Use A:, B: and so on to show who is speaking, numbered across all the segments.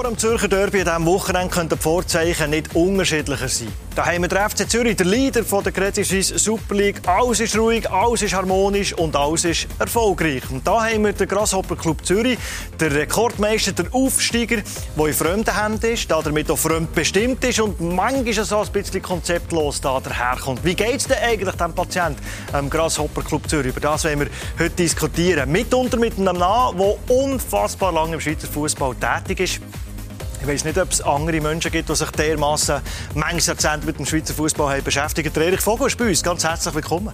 A: Vor dem Zürcher Derby an diesem Wochenende könnten die Vorzeichen nicht unterschiedlicher sein. Da haben wir den FC Zürich, der Leader der Credit Suisse Super League. Alles ist ruhig, alles ist harmonisch und alles ist erfolgreich. Und da haben wir den Grasshopper Club Zürich, der Rekordmeister, der Aufsteiger, der in fremden Händen ist, der damit auch fremd bestimmt ist und manchmal so ein bisschen konzeptlos da daherkommt. Wie geht es denn eigentlich dem Patienten am Grasshopper Club Zürich? Über das wollen wir heute diskutieren. Mitunter mit einem Namen, der unfassbar lange im Schweizer Fußball tätig ist. Ich weiß nicht, ob es andere Menschen gibt, die sich dermaßen manches Jahrzehnt mit dem Schweizer Fußball beschäftigen. Der Erich Vogel ist bei uns. Ganz herzlich willkommen.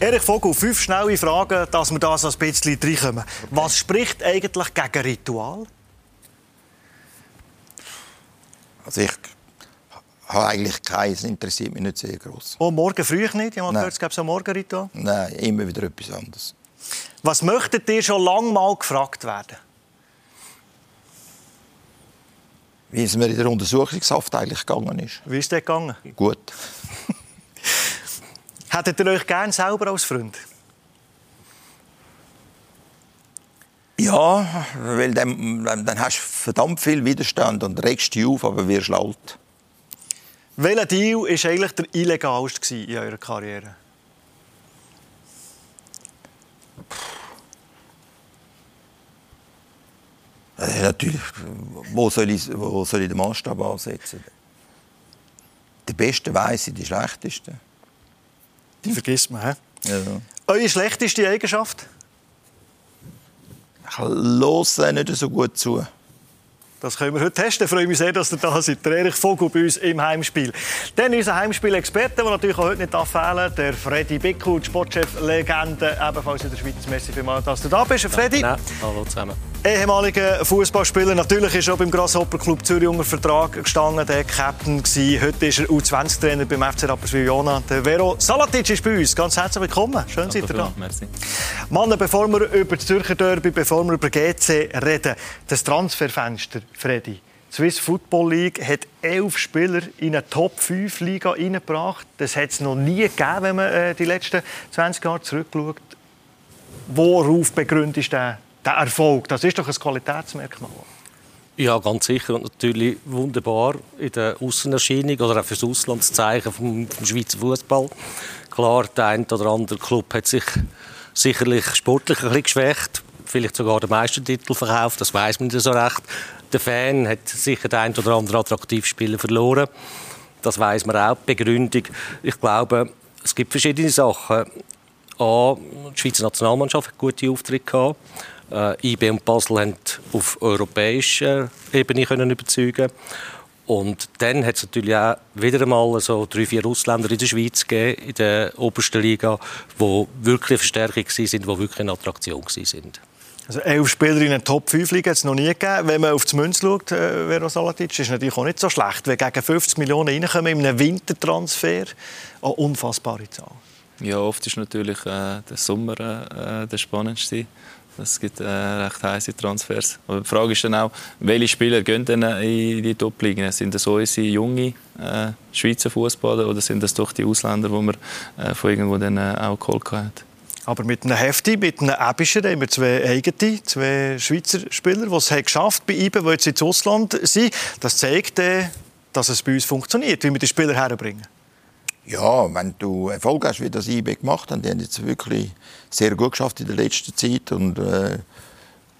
A: Erich Vogel, fünf schnelle Fragen, dass wir da so ein bisschen reinkommen. Was spricht eigentlich gegen Ritual?
B: Also ich habe eigentlich keins, interessiert mich nicht sehr groß.
A: Oh, morgen früh nicht? Ich habe gehört, es gäbe so ein Morgenritual.
B: Nein, immer wieder etwas anderes.
A: Was möchtet ihr schon lange mal gefragt werden?
B: Wie es mir in der Untersuchungshaft eigentlich gegangen ist.
A: Wie ist das gegangen?
B: Gut.
A: Hättet ihr euch gerne selber als Freund?
B: Ja, weil dann, dann hast du verdammt viel Widerstand und regst dich auf, aber wirst alt.
A: Welcher Deal war eigentlich der illegalste in eurer Karriere?
B: Äh, natürlich, wo soll, ich, wo soll ich den Maßstab ansetzen? Die Besten weiss die Schlechtesten.
A: Die vergisst man, hä?
B: Ja.
A: Eure schlechteste Eigenschaft?
B: Ich höre nicht so gut zu.
A: Das können wir heute testen. Ich freue mich sehr, dass ihr da seid. Der Erich Vogel bei uns im Heimspiel. Dann unser Heimspiel-Experte, der natürlich auch heute nicht fehlen der Freddy Bickel, Sportchef-Legende, ebenfalls in der Schweiz. Merci vielmals, dass du da bist. Freddy.
C: Ja, hallo zusammen.
A: Ehemaliger Fußballspieler, natürlich ist er auch beim Grasshopper Club Zürich unter Vertrag gestanden, der Captain gewesen. Heute ist er U20-Trainer beim FC Rapperswil Jona. Der Vero Salatic ist bei uns. Ganz herzlich willkommen. Schön, seid ihr da.
C: Merci.
A: Mann, bevor wir über das Zürcher Derby, bevor wir über GC reden, das Transferfenster, Freddy. Die Swiss Football League hat elf Spieler in eine Top-5-Liga reingebracht. Das hat es noch nie gegeben, wenn man äh, die letzten 20 Jahre zurückschaut. Worauf begründet ist der der Erfolg, das ist doch ein Qualitätsmerkmal.
C: Ja, ganz sicher. Und natürlich wunderbar in der Außenerscheinung oder auch fürs Auslandszeichen vom, vom Schweizer Fußball. Klar, der eine oder andere Club hat sich sicherlich sportlich ein bisschen geschwächt. Vielleicht sogar den Meistertitel verkauft, das weiß man nicht so recht. Der Fan hat sicher den einen oder anderen Attraktivspieler verloren. Das weiß man auch. Begründung, ich glaube, es gibt verschiedene Sachen. A, die Schweizer Nationalmannschaft hat gute Auftritte gehabt. Äh, IB und Basel haben auf europäischer Ebene können überzeugen und dann hat es natürlich auch wieder einmal so drei, vier Ausländer in der Schweiz gegeben, in der obersten Liga, die wirklich eine Verstärkung waren, die wirklich eine Attraktion waren.
A: Also elf Spieler in der Top-5-Liga hat es noch nie gegeben. Wenn man auf die Münze schaut, äh, Vero Salatic, ist natürlich auch nicht so schlecht. Wenn gegen 50 Millionen reinkommen in einem Wintertransfer, eine unfassbare Zahl.
D: Ja, oft ist natürlich äh, der Sommer äh, der spannendste. Es gibt äh, recht heiße Transfers. Aber die Frage ist dann auch, welche Spieler gehen denn in die Top-Ligen? Sind das unsere junge äh, Schweizer Fußballer oder sind das doch die Ausländer, die man äh, von irgendwo dann äh, auch geholt hat?
A: Aber mit einem Hefti, mit einem Ebischer haben wir zwei eigene, zwei Schweizer Spieler, die es geschafft bei IBE, die jetzt ins Ausland sind. Das zeigt, äh, dass es bei uns funktioniert, wie wir die Spieler herbringen.
B: Ja, wenn du Erfolg hast, wie das IB gemacht haben, die haben jetzt wirklich sehr gut geschafft in der letzten Zeit und äh,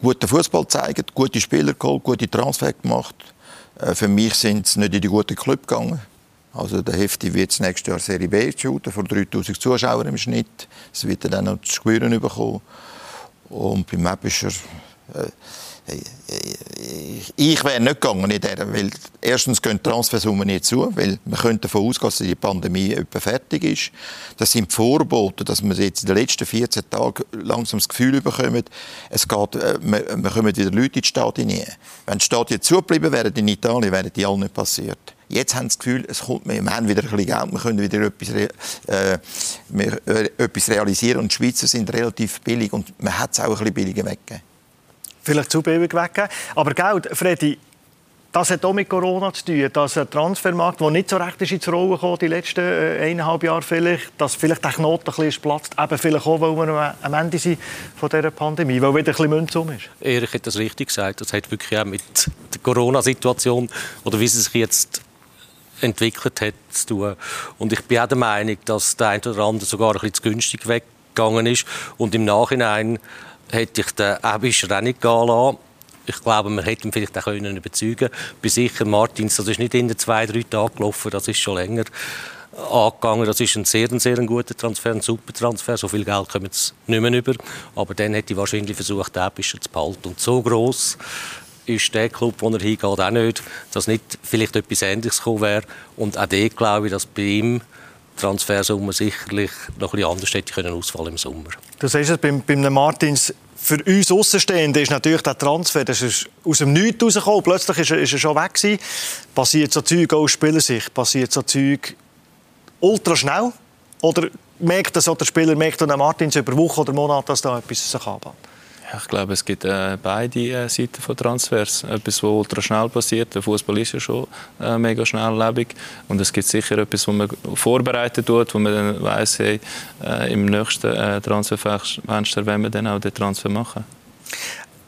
B: guten Fußball gezeigt, gute Spieler geholt, gute Transfer gemacht. Äh, für mich sind sie nicht in die guten Club gegangen. Also der Hefti wird nächstes Jahr Serie B shooten, vor 3000 Zuschauern im Schnitt. Es wird dann auch noch zu spüren bekommen. Und beim Mappischer, äh, ich wäre nicht gegangen in der, weil erstens gehen die Transfersummen nicht zu, weil man könnte davon ausgehen, dass die Pandemie etwa fertig ist. Das sind Vorboten, dass man jetzt in den letzten 14 Tagen langsam das Gefühl bekommt, es geht, äh, wir, wir kommen wieder Leute in die Stadien. Wenn die Stadien zugeblieben wären in Italien, wären die alle nicht passiert. Jetzt haben sie das Gefühl, es kommt, wir haben wieder ein bisschen Geld, wir können wieder etwas, äh, wir, äh, etwas realisieren und die Schweizer sind relativ billig und man hat es auch ein bisschen billiger weggegeben
A: vielleicht zu billig weggeben. Aber Geld, Freddy, das hat auch mit Corona zu tun, dass ein Transfermarkt, der nicht so recht ist ins Rollen gekommen, die letzten äh, eineinhalb Jahre vielleicht, dass vielleicht der Knoten ein bisschen platzt, eben vielleicht auch, weil wir am Ende sind von dieser Pandemie, weil wieder ein bisschen Münz um ist.
C: Erich hat das richtig gesagt, das hat wirklich auch mit der Corona-Situation oder wie sie sich jetzt entwickelt hat zu tun. Und ich bin auch der Meinung, dass der eine oder andere sogar ein bisschen zu günstig weggegangen ist und im Nachhinein hätte ich den Ebischer auch nicht gehen lassen ich glaube, wir hätten ihn vielleicht auch können überzeugen können. Bin sicher, Martins, das ist nicht in den zwei, drei Tagen gelaufen, das ist schon länger angegangen. Das ist ein sehr, sehr guter Transfer, ein super Transfer. So viel Geld kommen sie nicht mehr über. Aber dann hätte ich wahrscheinlich versucht, den bisschen zu behalten. Und so gross ist der Club, wo er hingeht, auch nicht, dass nicht vielleicht etwas Ähnliches gekommen wäre. Und auch dort glaube ich, dass bei ihm Transfersumme sicherlich noch ein anders hätte können ausfallen im Sommer.
A: Du siehst es beim, beim Martins für uns Außenstehende ist natürlich der Transfer das ist aus dem Nichts rausgekommen. Plötzlich ist er, ist er schon weg gewesen. Passiert so Zeug auch aus Spielersicht? Passiert so Zeug ultra schnell? Oder merkt das der Spieler, merkt der Martins über Wochen oder Monate, dass da etwas sich anbahnt?
D: Ich glaube, es gibt äh, beide äh, Seiten von Transfers. Etwas, was ultra schnell passiert. Der Fußball ist ja schon äh, mega schnelllebig. Und es gibt sicher etwas, was man vorbereitet tut, wo man dann weiss, hey, äh, im nächsten äh, Transferfenster wenn wir dann auch den Transfer machen.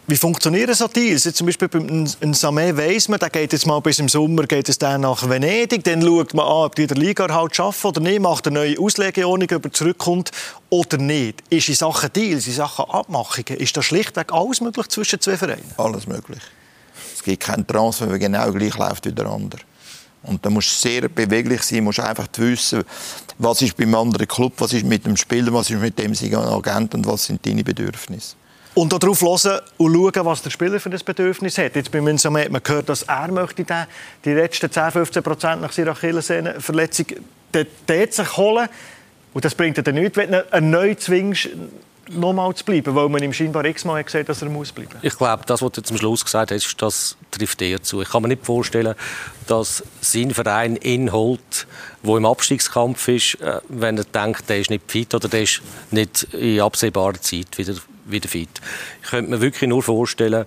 A: Wie funktionieren so Deals? Jetzt zum Beispiel beim Samé weiss man, der geht jetzt mal bis im Sommer geht es dann nach Venedig. Dann schaut man an, ob die der Liga halt schaffen oder nicht, macht eine neue Auslegeordnung, ob er zurückkommt oder nicht. Ist in Sachen Deals, in Sachen Abmachungen, ist das schlichtweg alles möglich zwischen zwei Vereinen?
B: Alles möglich. Es gibt keinen Transfer, der genau gleich läuft wie der andere. Und da musst du sehr beweglich sein, musst einfach wissen, was ist beim anderen Club, was ist mit dem Spieler, was ist mit dem Agent und was sind deine Bedürfnisse.
A: Und darauf hören und schauen, was der Spieler für ein Bedürfnis hat. Jetzt bei Münzame hat man gehört, dass er möchte den, die letzten 10-15 Prozent nach seiner Achillessehnenverletzung dort sich holen. Und das bringt er nichts, wenn du erneut zwingst, nochmal zu bleiben, weil man ihm scheinbar x-mal gesagt dass er muss bleiben
C: Ich glaube, das, was du zum Schluss gesagt hast, das trifft eher zu. Ich kann mir nicht vorstellen, dass sein Verein ihn holt, der im Abstiegskampf ist, äh, wenn er denkt, der ist nicht fit oder der ist nicht in absehbarer Zeit wieder wieder fit. Ich könnte mir wirklich nur vorstellen,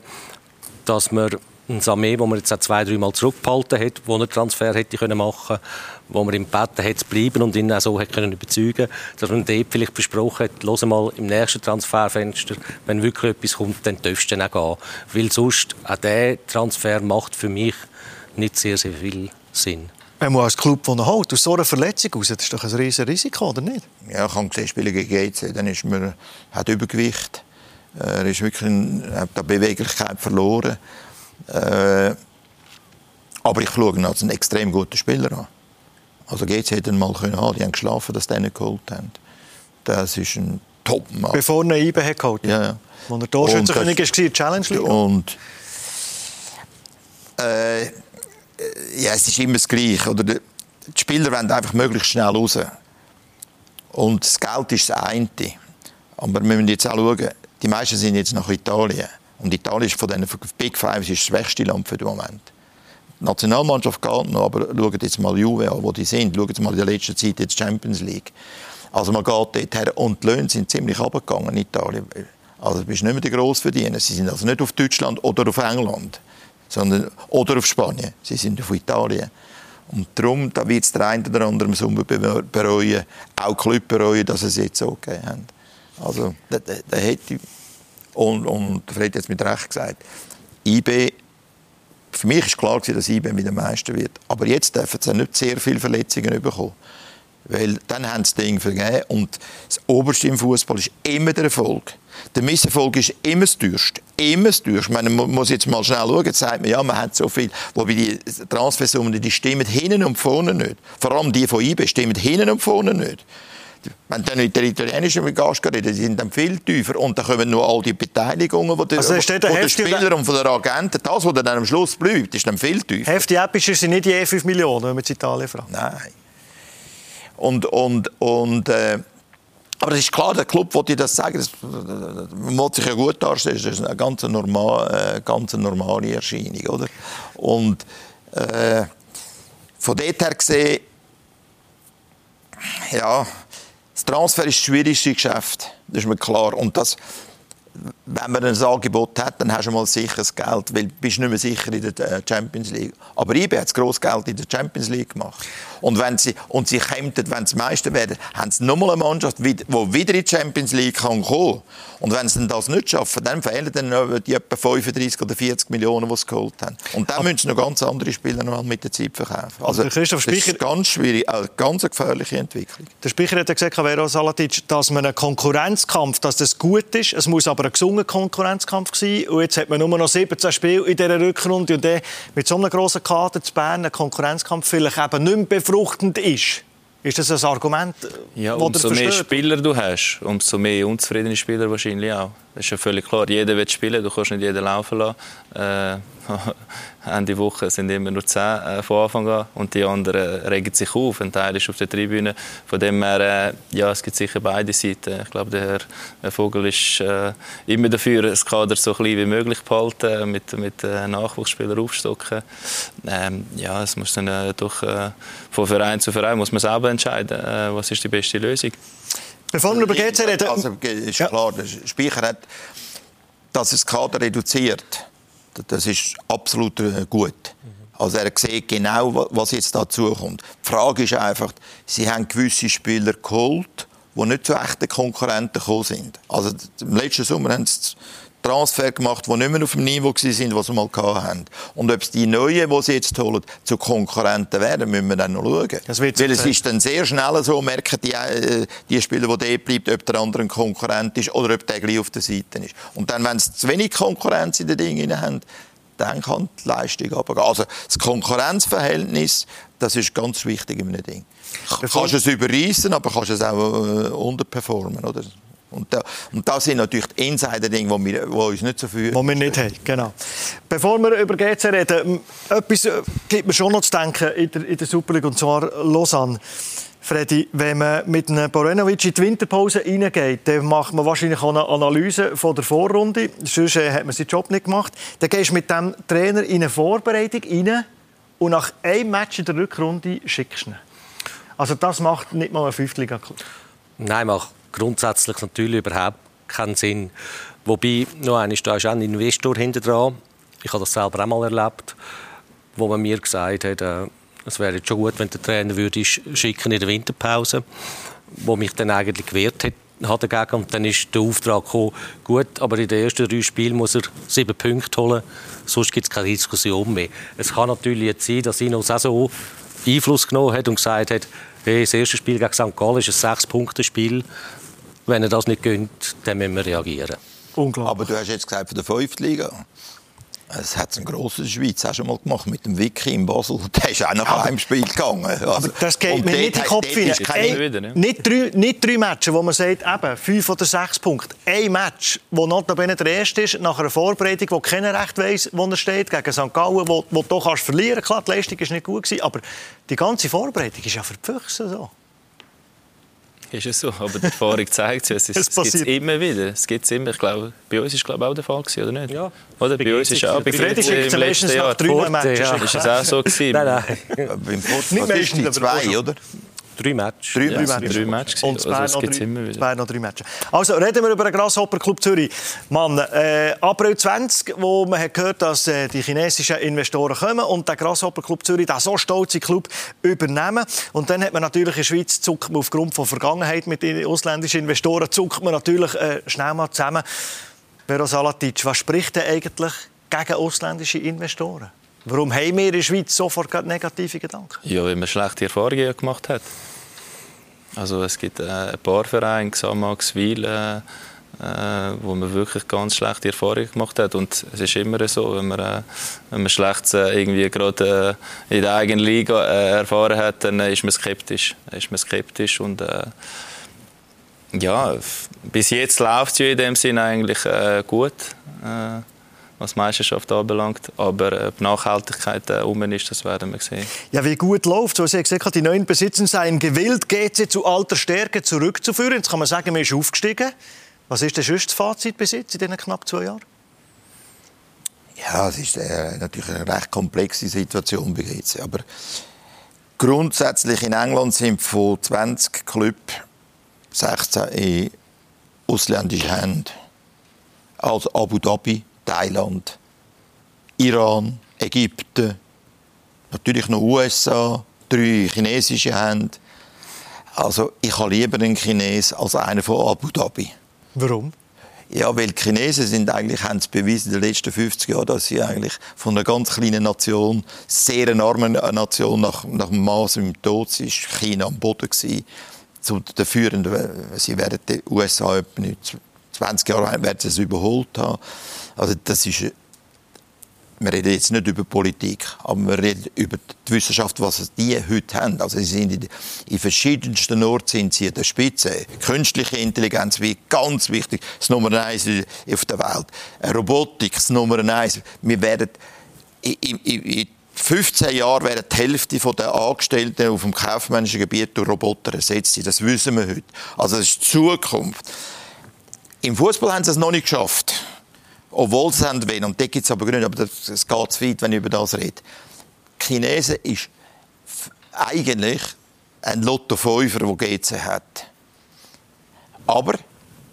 C: dass man ein Samé, wo man jetzt auch zwei, drei Mal zurückgehalten hat, wo er Transfer hätte können machen wo man gebeten hat zu bleiben und ihn auch so hat können überzeugen dass man dort vielleicht versprochen hat, los mal im nächsten Transferfenster, wenn wirklich etwas kommt, dann darfst du dann auch gehen. Weil sonst, auch dieser Transfer macht für mich nicht sehr, sehr viel Sinn.
A: Wenn man als Club, der holt, aus so einer Verletzung raus, das ist doch ein riesiges Risiko, oder nicht?
B: Ja, ich habe gesehen, Spiele gegen GC, dann ist man, hat Übergewicht. Äh, er ist wirklich hat die Beweglichkeit verloren. Äh, aber ich schaue ihn als einen extrem guten Spieler an. Also GC hätte ihn mal können haben. Die haben geschlafen, dass die ihn geholt haben. Das ist ein Top-Mann.
A: Bevor er IBE hat geholt?
B: Ja, ja.
A: Als er Torschützenkönig war, Challenge League?
B: Und äh, ja, es ist immer das Gleiche. Oder die Spieler wollen einfach möglichst schnell raus. Und das Geld ist das eine. Aber wir müssen jetzt auch schauen, die meisten sind jetzt nach Italien. Und Italien ist von den Big Five das schwächste Land für den Moment. Die Nationalmannschaft geht noch, aber schaut jetzt mal Juve an, wo die sind. Schaut mal in der letzten Zeit jetzt Champions League. Also man geht dort her und die Löhne sind ziemlich abgegangen in Italien. Also du bist nicht mehr der Grossverdiener. Sie sind also nicht auf Deutschland oder auf England, sondern oder auf Spanien. Sie sind auf Italien. Und darum da wird es der eine oder andere im Sommer bereuen, auch Club bereuen, dass sie es jetzt so gegeben haben. Also, da, da, da hätte und, und Fred hat es mit Recht gesagt, IB, für mich war klar, dass IB wieder Meister wird. Aber jetzt dürfen sie nicht sehr viele Verletzungen bekommen. Weil dann haben sie das Ding vergeben. Und das Oberste im Fußball ist immer der Erfolg. Der Misserfolg ist immer das teuerste. Immer das teuerste. Man muss jetzt mal schnell schauen. Jetzt sagt man, ja, man hat so viel. Wobei die Transfersummen, die stimmen hinten und vorne nicht. Vor allem die von IB stimmen hinten und vorne nicht. Wenn dann mit der italienischen Gast reden, die sind dann viel tiefer und dann kommen nur all die Beteiligungen, die der, also der, der Spieler und von der Agenten, das, was dann am Schluss bleibt, ist dann viel tiefer.
A: Heftig epischer sind nicht je 5 Millionen, wenn man in Italien fragt.
B: Nein. Und, und, und äh, aber es ist klar, der Club wollte das sagen, das, man muss sich ja gut darstellen, das ist eine ganz normale, äh, ganz normale Erscheinung, oder? Und äh, von dort her gesehen, ja, das Transfer ist das schwierigste Geschäft, das ist mir klar. Und das, wenn man ein Angebot hat, dann hast du mal sicheres Geld, weil du bist nicht mehr sicher in der äh, Champions League. Aber IB hat gross Geld in der Champions League gemacht. Und, wenn sie, und sie kämpfen, wenn sie Meister werden, haben sie nochmal eine Mannschaft, die wieder in die Champions League kann kommen Und wenn sie das nicht schaffen, dann fehlen dann die etwa 35 oder 40 Millionen, die sie geholt haben. Und dann müssen sie noch ganz andere Spieler noch mit der Zeit verkaufen. Also, das ist ganz schwierig, eine ganz gefährliche Entwicklung.
A: Der Sprecher hat ja gesagt, Vero Salatic, dass man einen Konkurrenzkampf, dass das gut ist, es muss aber ein gesunder Konkurrenzkampf sein. Und jetzt hat man nur noch 17 Spiele in dieser Rückrunde und dann mit so einem grossen Kader zu Bern ein Konkurrenzkampf vielleicht eben nicht mehr befruchtend ist. Ist das ein Argument,
D: ja, umso mehr Spieler du hast, umso mehr unzufriedene Spieler wahrscheinlich auch. Ist ja völlig klar. Jeder will spielen, du kannst nicht jeden laufen lassen. Äh, Ende Woche sind immer nur zehn äh, von Anfang an und die anderen regen sich auf. Ein Teil ist auf der Tribüne. Von dem her, äh, ja, es gibt sicher beide Seiten. Ich glaube, der Herr Vogel ist äh, immer dafür, das Kader so klein wie möglich zu behalten, mit, mit äh, Nachwuchsspielern aufstocken. Ähm, ja, es muss dann äh, doch äh, von Verein zu Verein muss man selber entscheiden, äh, was ist die beste Lösung.
A: Bevor wir über GC reden...
B: Also, ist klar, der Speicher hat, dass es das Kader reduziert das ist absolut äh, gut. Also er sieht genau, was jetzt dazu kommt. Die Frage ist einfach, sie haben gewisse Spieler geholt, die nicht zu echten Konkurrenten gekommen sind. Also im letzten Sommer haben sie Transfer gemacht, die nicht mehr auf dem Niveau waren, was sie mal hatten. Und ob es die Neuen, die sie jetzt holen, zu Konkurrenten werden, müssen wir dann noch schauen. Weil es ist dann sehr schnell so, merken die, äh, die Spieler, die dort bleibt, ob der andere ein Konkurrent ist oder ob der gleich auf der Seite ist. Und dann, wenn sie zu wenig Konkurrenz in den Dingen haben, dann kann die Leistung aber Also das Konkurrenzverhältnis, das ist ganz wichtig in einem Ding. Du kannst es überreißen, aber kannst es auch äh, unterperformen, oder? Und, da, und das sind natürlich die Insider-Dinge, die, wir, die uns nicht so viel...
A: Die wir nicht haben, genau. Bevor wir über GC reden, etwas äh, gibt mir schon noch zu denken in der, in der Super League, und zwar Lausanne. Freddy, wenn man mit einem Borenovic in die Winterpause reingeht, dann macht man wahrscheinlich auch eine Analyse von der Vorrunde. Sonst äh, hat man seinen Job nicht gemacht. Dann gehst du mit dem Trainer in eine Vorbereitung rein und nach einem Match in der Rückrunde schickst du ihn. Also das macht nicht mal ein Fünftliga-Club.
C: Nein, macht grundsätzlich natürlich überhaupt keinen Sinn. Wobei, noch einmal, da ist auch ein Investor hinter dran. Ich habe das selber auch mal erlebt, wo man mir gesagt hat, äh, es wäre jetzt schon gut, wenn der Trainer würde schicken in der Winterpause, wo mich dann eigentlich gewehrt hat, hat dagegen. Und dann ist der Auftrag gekommen, gut, aber in den ersten drei Spielen muss er sieben Punkte holen, sonst gibt es keine Diskussion mehr. Es kann natürlich jetzt sein, dass ihn auch so Einfluss genommen hat und gesagt hat, hey, das erste Spiel gegen St. Gallen ist ein Sechs-Punkte-Spiel. Wenn er das nicht gönnt, dann müssen wir reagieren.
B: Unglaublich. Aber du hast jetzt gesagt von der fünften Liga. Es hat ein grosses Schweiz auch schon mal gemacht mit dem Vicky in Basel. Der ist auch nach einem Spiel gegangen. Also,
A: aber das geht mir nicht in den Kopf hinein. Nicht drei, nicht drei Matches, wo man sagt, eben, fünf oder sechs Punkte. Ein Match, wo notabene der erste ist, nach einer Vorbereitung, wo keiner recht weiss, wo er steht, gegen St. Gallen, wo, wo du kannst verlieren kannst. Klar, die Leistung war nicht gut, gewesen, aber die ganze Vorbereitung ist ja für die Füchse so.
D: Ist es so, aber die Erfahrung zeigt es. Es, es gibt es immer wieder. Es gibt's immer. Ich glaube, bei uns war es auch der Fall gewesen, oder nicht?
C: Ja.
D: Oder bei uns ist auch bei
A: Freddy im letzten Jahr drei Matches.
D: Ja. Ist es auch so gewesen?
C: nein, nein.
B: Beim Fußball ist die zwei, oder?
C: Drei Matches.
A: Drei,
D: ja,
A: Matches.
D: Drei Matches.
A: Und zwei,
D: also,
A: noch drei, zwei noch drei Matches. Also reden wir über den Grasshopper Club Zürich. Mann, äh, April 20, wo man hat gehört, dass äh, die chinesischen Investoren kommen und der Grasshopper Club Zürich, der so stolze Club, übernehmen. Und dann hat man natürlich in der Schweiz zuckt man aufgrund von Vergangenheit mit den ausländischen Investoren zuckt man natürlich äh, schnell mal zusammen. Vero Salatic, was spricht denn eigentlich gegen ausländische Investoren? Warum haben wir in der Schweiz sofort negative Gedanken?
D: Ja, weil man schlechte Erfahrungen gemacht hat. Also es gibt äh, ein paar Vereine, Xamax, Weil, äh, wo man wirklich ganz schlechte Erfahrungen gemacht hat. Und es ist immer so, wenn man, äh, wenn man schlecht äh, irgendwie gerade äh, in der eigenen Liga äh, erfahren hat, dann ist man skeptisch. Ist man skeptisch und äh, ja, bis jetzt läuft es ja in dem Sinne eigentlich gut was die Meisterschaft anbelangt. Aber ob die Nachhaltigkeit äh, um ist, das werden wir sehen.
A: Ja, wie gut läuft so Sie haben gesagt, die neuen Besitzer seien gewillt, GC zu alter Stärke zurückzuführen. Jetzt kann man sagen, man ist aufgestiegen. Was ist das schönste Fazit bis jetzt in diesen knapp zwei Jahren?
B: Ja, es ist äh, natürlich eine recht komplexe Situation bei GC. Aber grundsätzlich in England sind von 20 Clubs 16 in ausländischen Händen. als Abu Dhabi, Thailand, Iran, Ägypten, natürlich noch USA, drei chinesische Hände. Also ich habe lieber einen Chines als einen von Abu Dhabi.
A: Warum?
B: Ja, weil die Chinesen sind eigentlich, haben es bewiesen in den letzten 50 Jahren, dass sie eigentlich von einer ganz kleinen Nation, sehr eine arme Nation, nach, nach dem Maß im Tod, ist China am Boden gewesen, zu der führenden, sie werden die USA etwa 20 Jahre werden sie es überholt haben. Also das ist wir reden jetzt nicht über Politik, aber wir reden über die Wissenschaft, was die heute haben. Also sie sind in, in verschiedensten Orten sind sie an der Spitze. Künstliche Intelligenz wie ganz wichtig, das Nummer eins auf der Welt. Robotik, das Nummer eins. Wir werden in, in, in 15 Jahren werden die Hälfte der Angestellten auf dem kaufmännischen Gebiet durch Roboter ersetzt. Das wissen wir heute. Also das ist die Zukunft. Im Fußball haben sie es noch nicht geschafft obwohl sie haben wollen. Und da gibt es aber Gründe, aber es geht zu weit, wenn ich über das rede. Die Chinesen ist eigentlich ein Lotto-Fünfer, der GC hat. Aber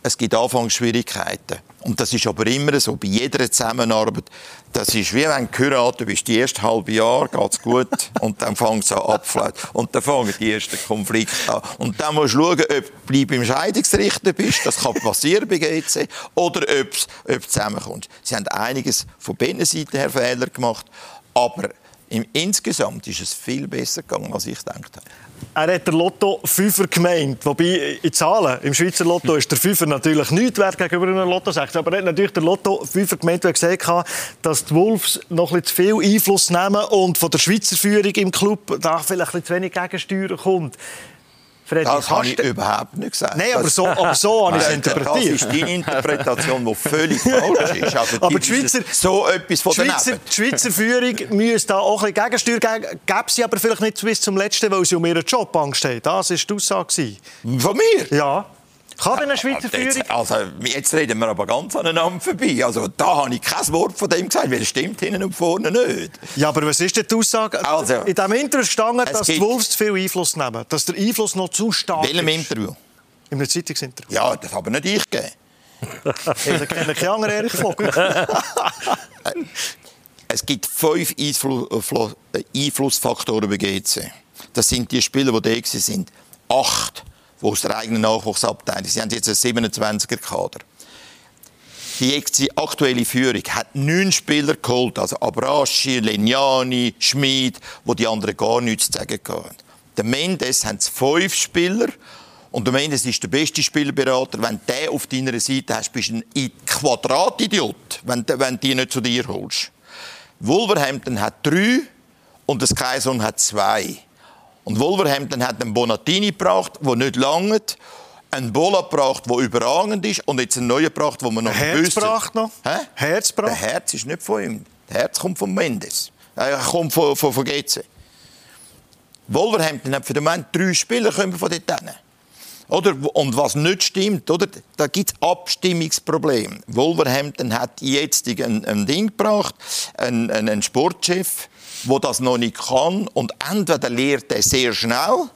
B: es gibt Anfangsschwierigkeiten. Und das ist aber immer so, bei jeder Zusammenarbeit. Das ist wie wenn du geheiratet bist, die ersten halbe Jahr geht es gut und dann fängt es an abflauen. Und dann fangen die ersten Konflikte an. Und dann musst du schauen, ob du beim Scheidungsrichter bist, das kann passieren bei GC, oder ob, ob du zusammenkommst. Sie haben einiges von beiden Seiten her Fehler gemacht, aber im, insgesamt ist es viel besser gegangen, als ich gedacht habe.
A: Er hat der Lotto Fünfer gemeint. Wobei, in Zahlen, im Schweizer Lotto ist der Fünfer natürlich nicht wert gegenüber einem Lotto 6. Aber er hat natürlich der Lotto Fünfer gemeint, weil er gesagt dass die Wolves noch ein zu viel Einfluss nehmen und von der Schweizer Führung im Club da vielleicht ein zu wenig Gegensteuer kommt.
B: Freddy, das habe ich überhaupt nicht gesagt.
A: Nein, aber so, aber so habe ich es interpretiert.
B: Das ist deine Interpretation, die völlig falsch ist. Also,
A: aber die Schweizer,
B: so etwas von
A: die Schweizer, die Schweizer Führung müsste da auch ein bisschen Gegensteuer geben. Gäbe sie aber vielleicht nicht bis zum Letzten, weil sie um ihren Job Angst haben. Das war die Aussage.
B: Von mir?
A: Ja. Kann denn eine Schweizer Führung?
B: Jetzt, also, jetzt reden wir aber ganz aneinander vorbei. Also, da habe ich kein Wort von dem gesagt, weil es stimmt hinten und vorne nicht.
A: Ja, aber was ist denn die Aussage? Also, in diesem Interview stand, dass die Wolves zu viel Einfluss nehmen. Dass der Einfluss noch zu stark
B: ist. In welchem Interview?
A: In einem Zeitungsinterview.
B: Ja, das habe nicht ich gegeben.
A: ich kenne keinen anderen Erich Vogel.
B: es gibt fünf Einflussfaktoren bei GC. Das sind die Spieler, die da sind. Acht die aus der eigenen Nachwuchsabteilung. Sie haben jetzt einen 27er-Kader. Die aktuelle Führung hat neun Spieler geholt, also Abraschi, Legnani, Schmid, wo die anderen gar nichts zu sagen hatten. Der Mendes haben fünf Spieler und der Mendes ist der beste Spielberater. Wenn du den auf deiner Seite hast, bist du ein Quadratidiot, wenn du die nicht zu dir holst. Wolverhampton hat drei und das Kaison hat zwei. Und Wolverhampton hat einen Bonatini gebracht, der nicht langt. Einen Bola gebracht, der überragend ist. Und jetzt einen neuen gebracht, wo man noch
A: Herz wissen. gebracht noch?
B: Hä?
A: Herz gebracht?
B: Der Herz ist nicht von ihm. Der Herz kommt von Mendes. Er kommt von, von, von GC. Wolverhampton hat für den Moment drei Spieler von dort hin. Oder, und was nicht stimmt, oder, da gibt es Abstimmungsprobleme. Wolverhampton hat jetzt ein, ein Ding gebracht, einen, einen Sportchef, wo das noch nicht kann und entweder lehrt er sehr schnell,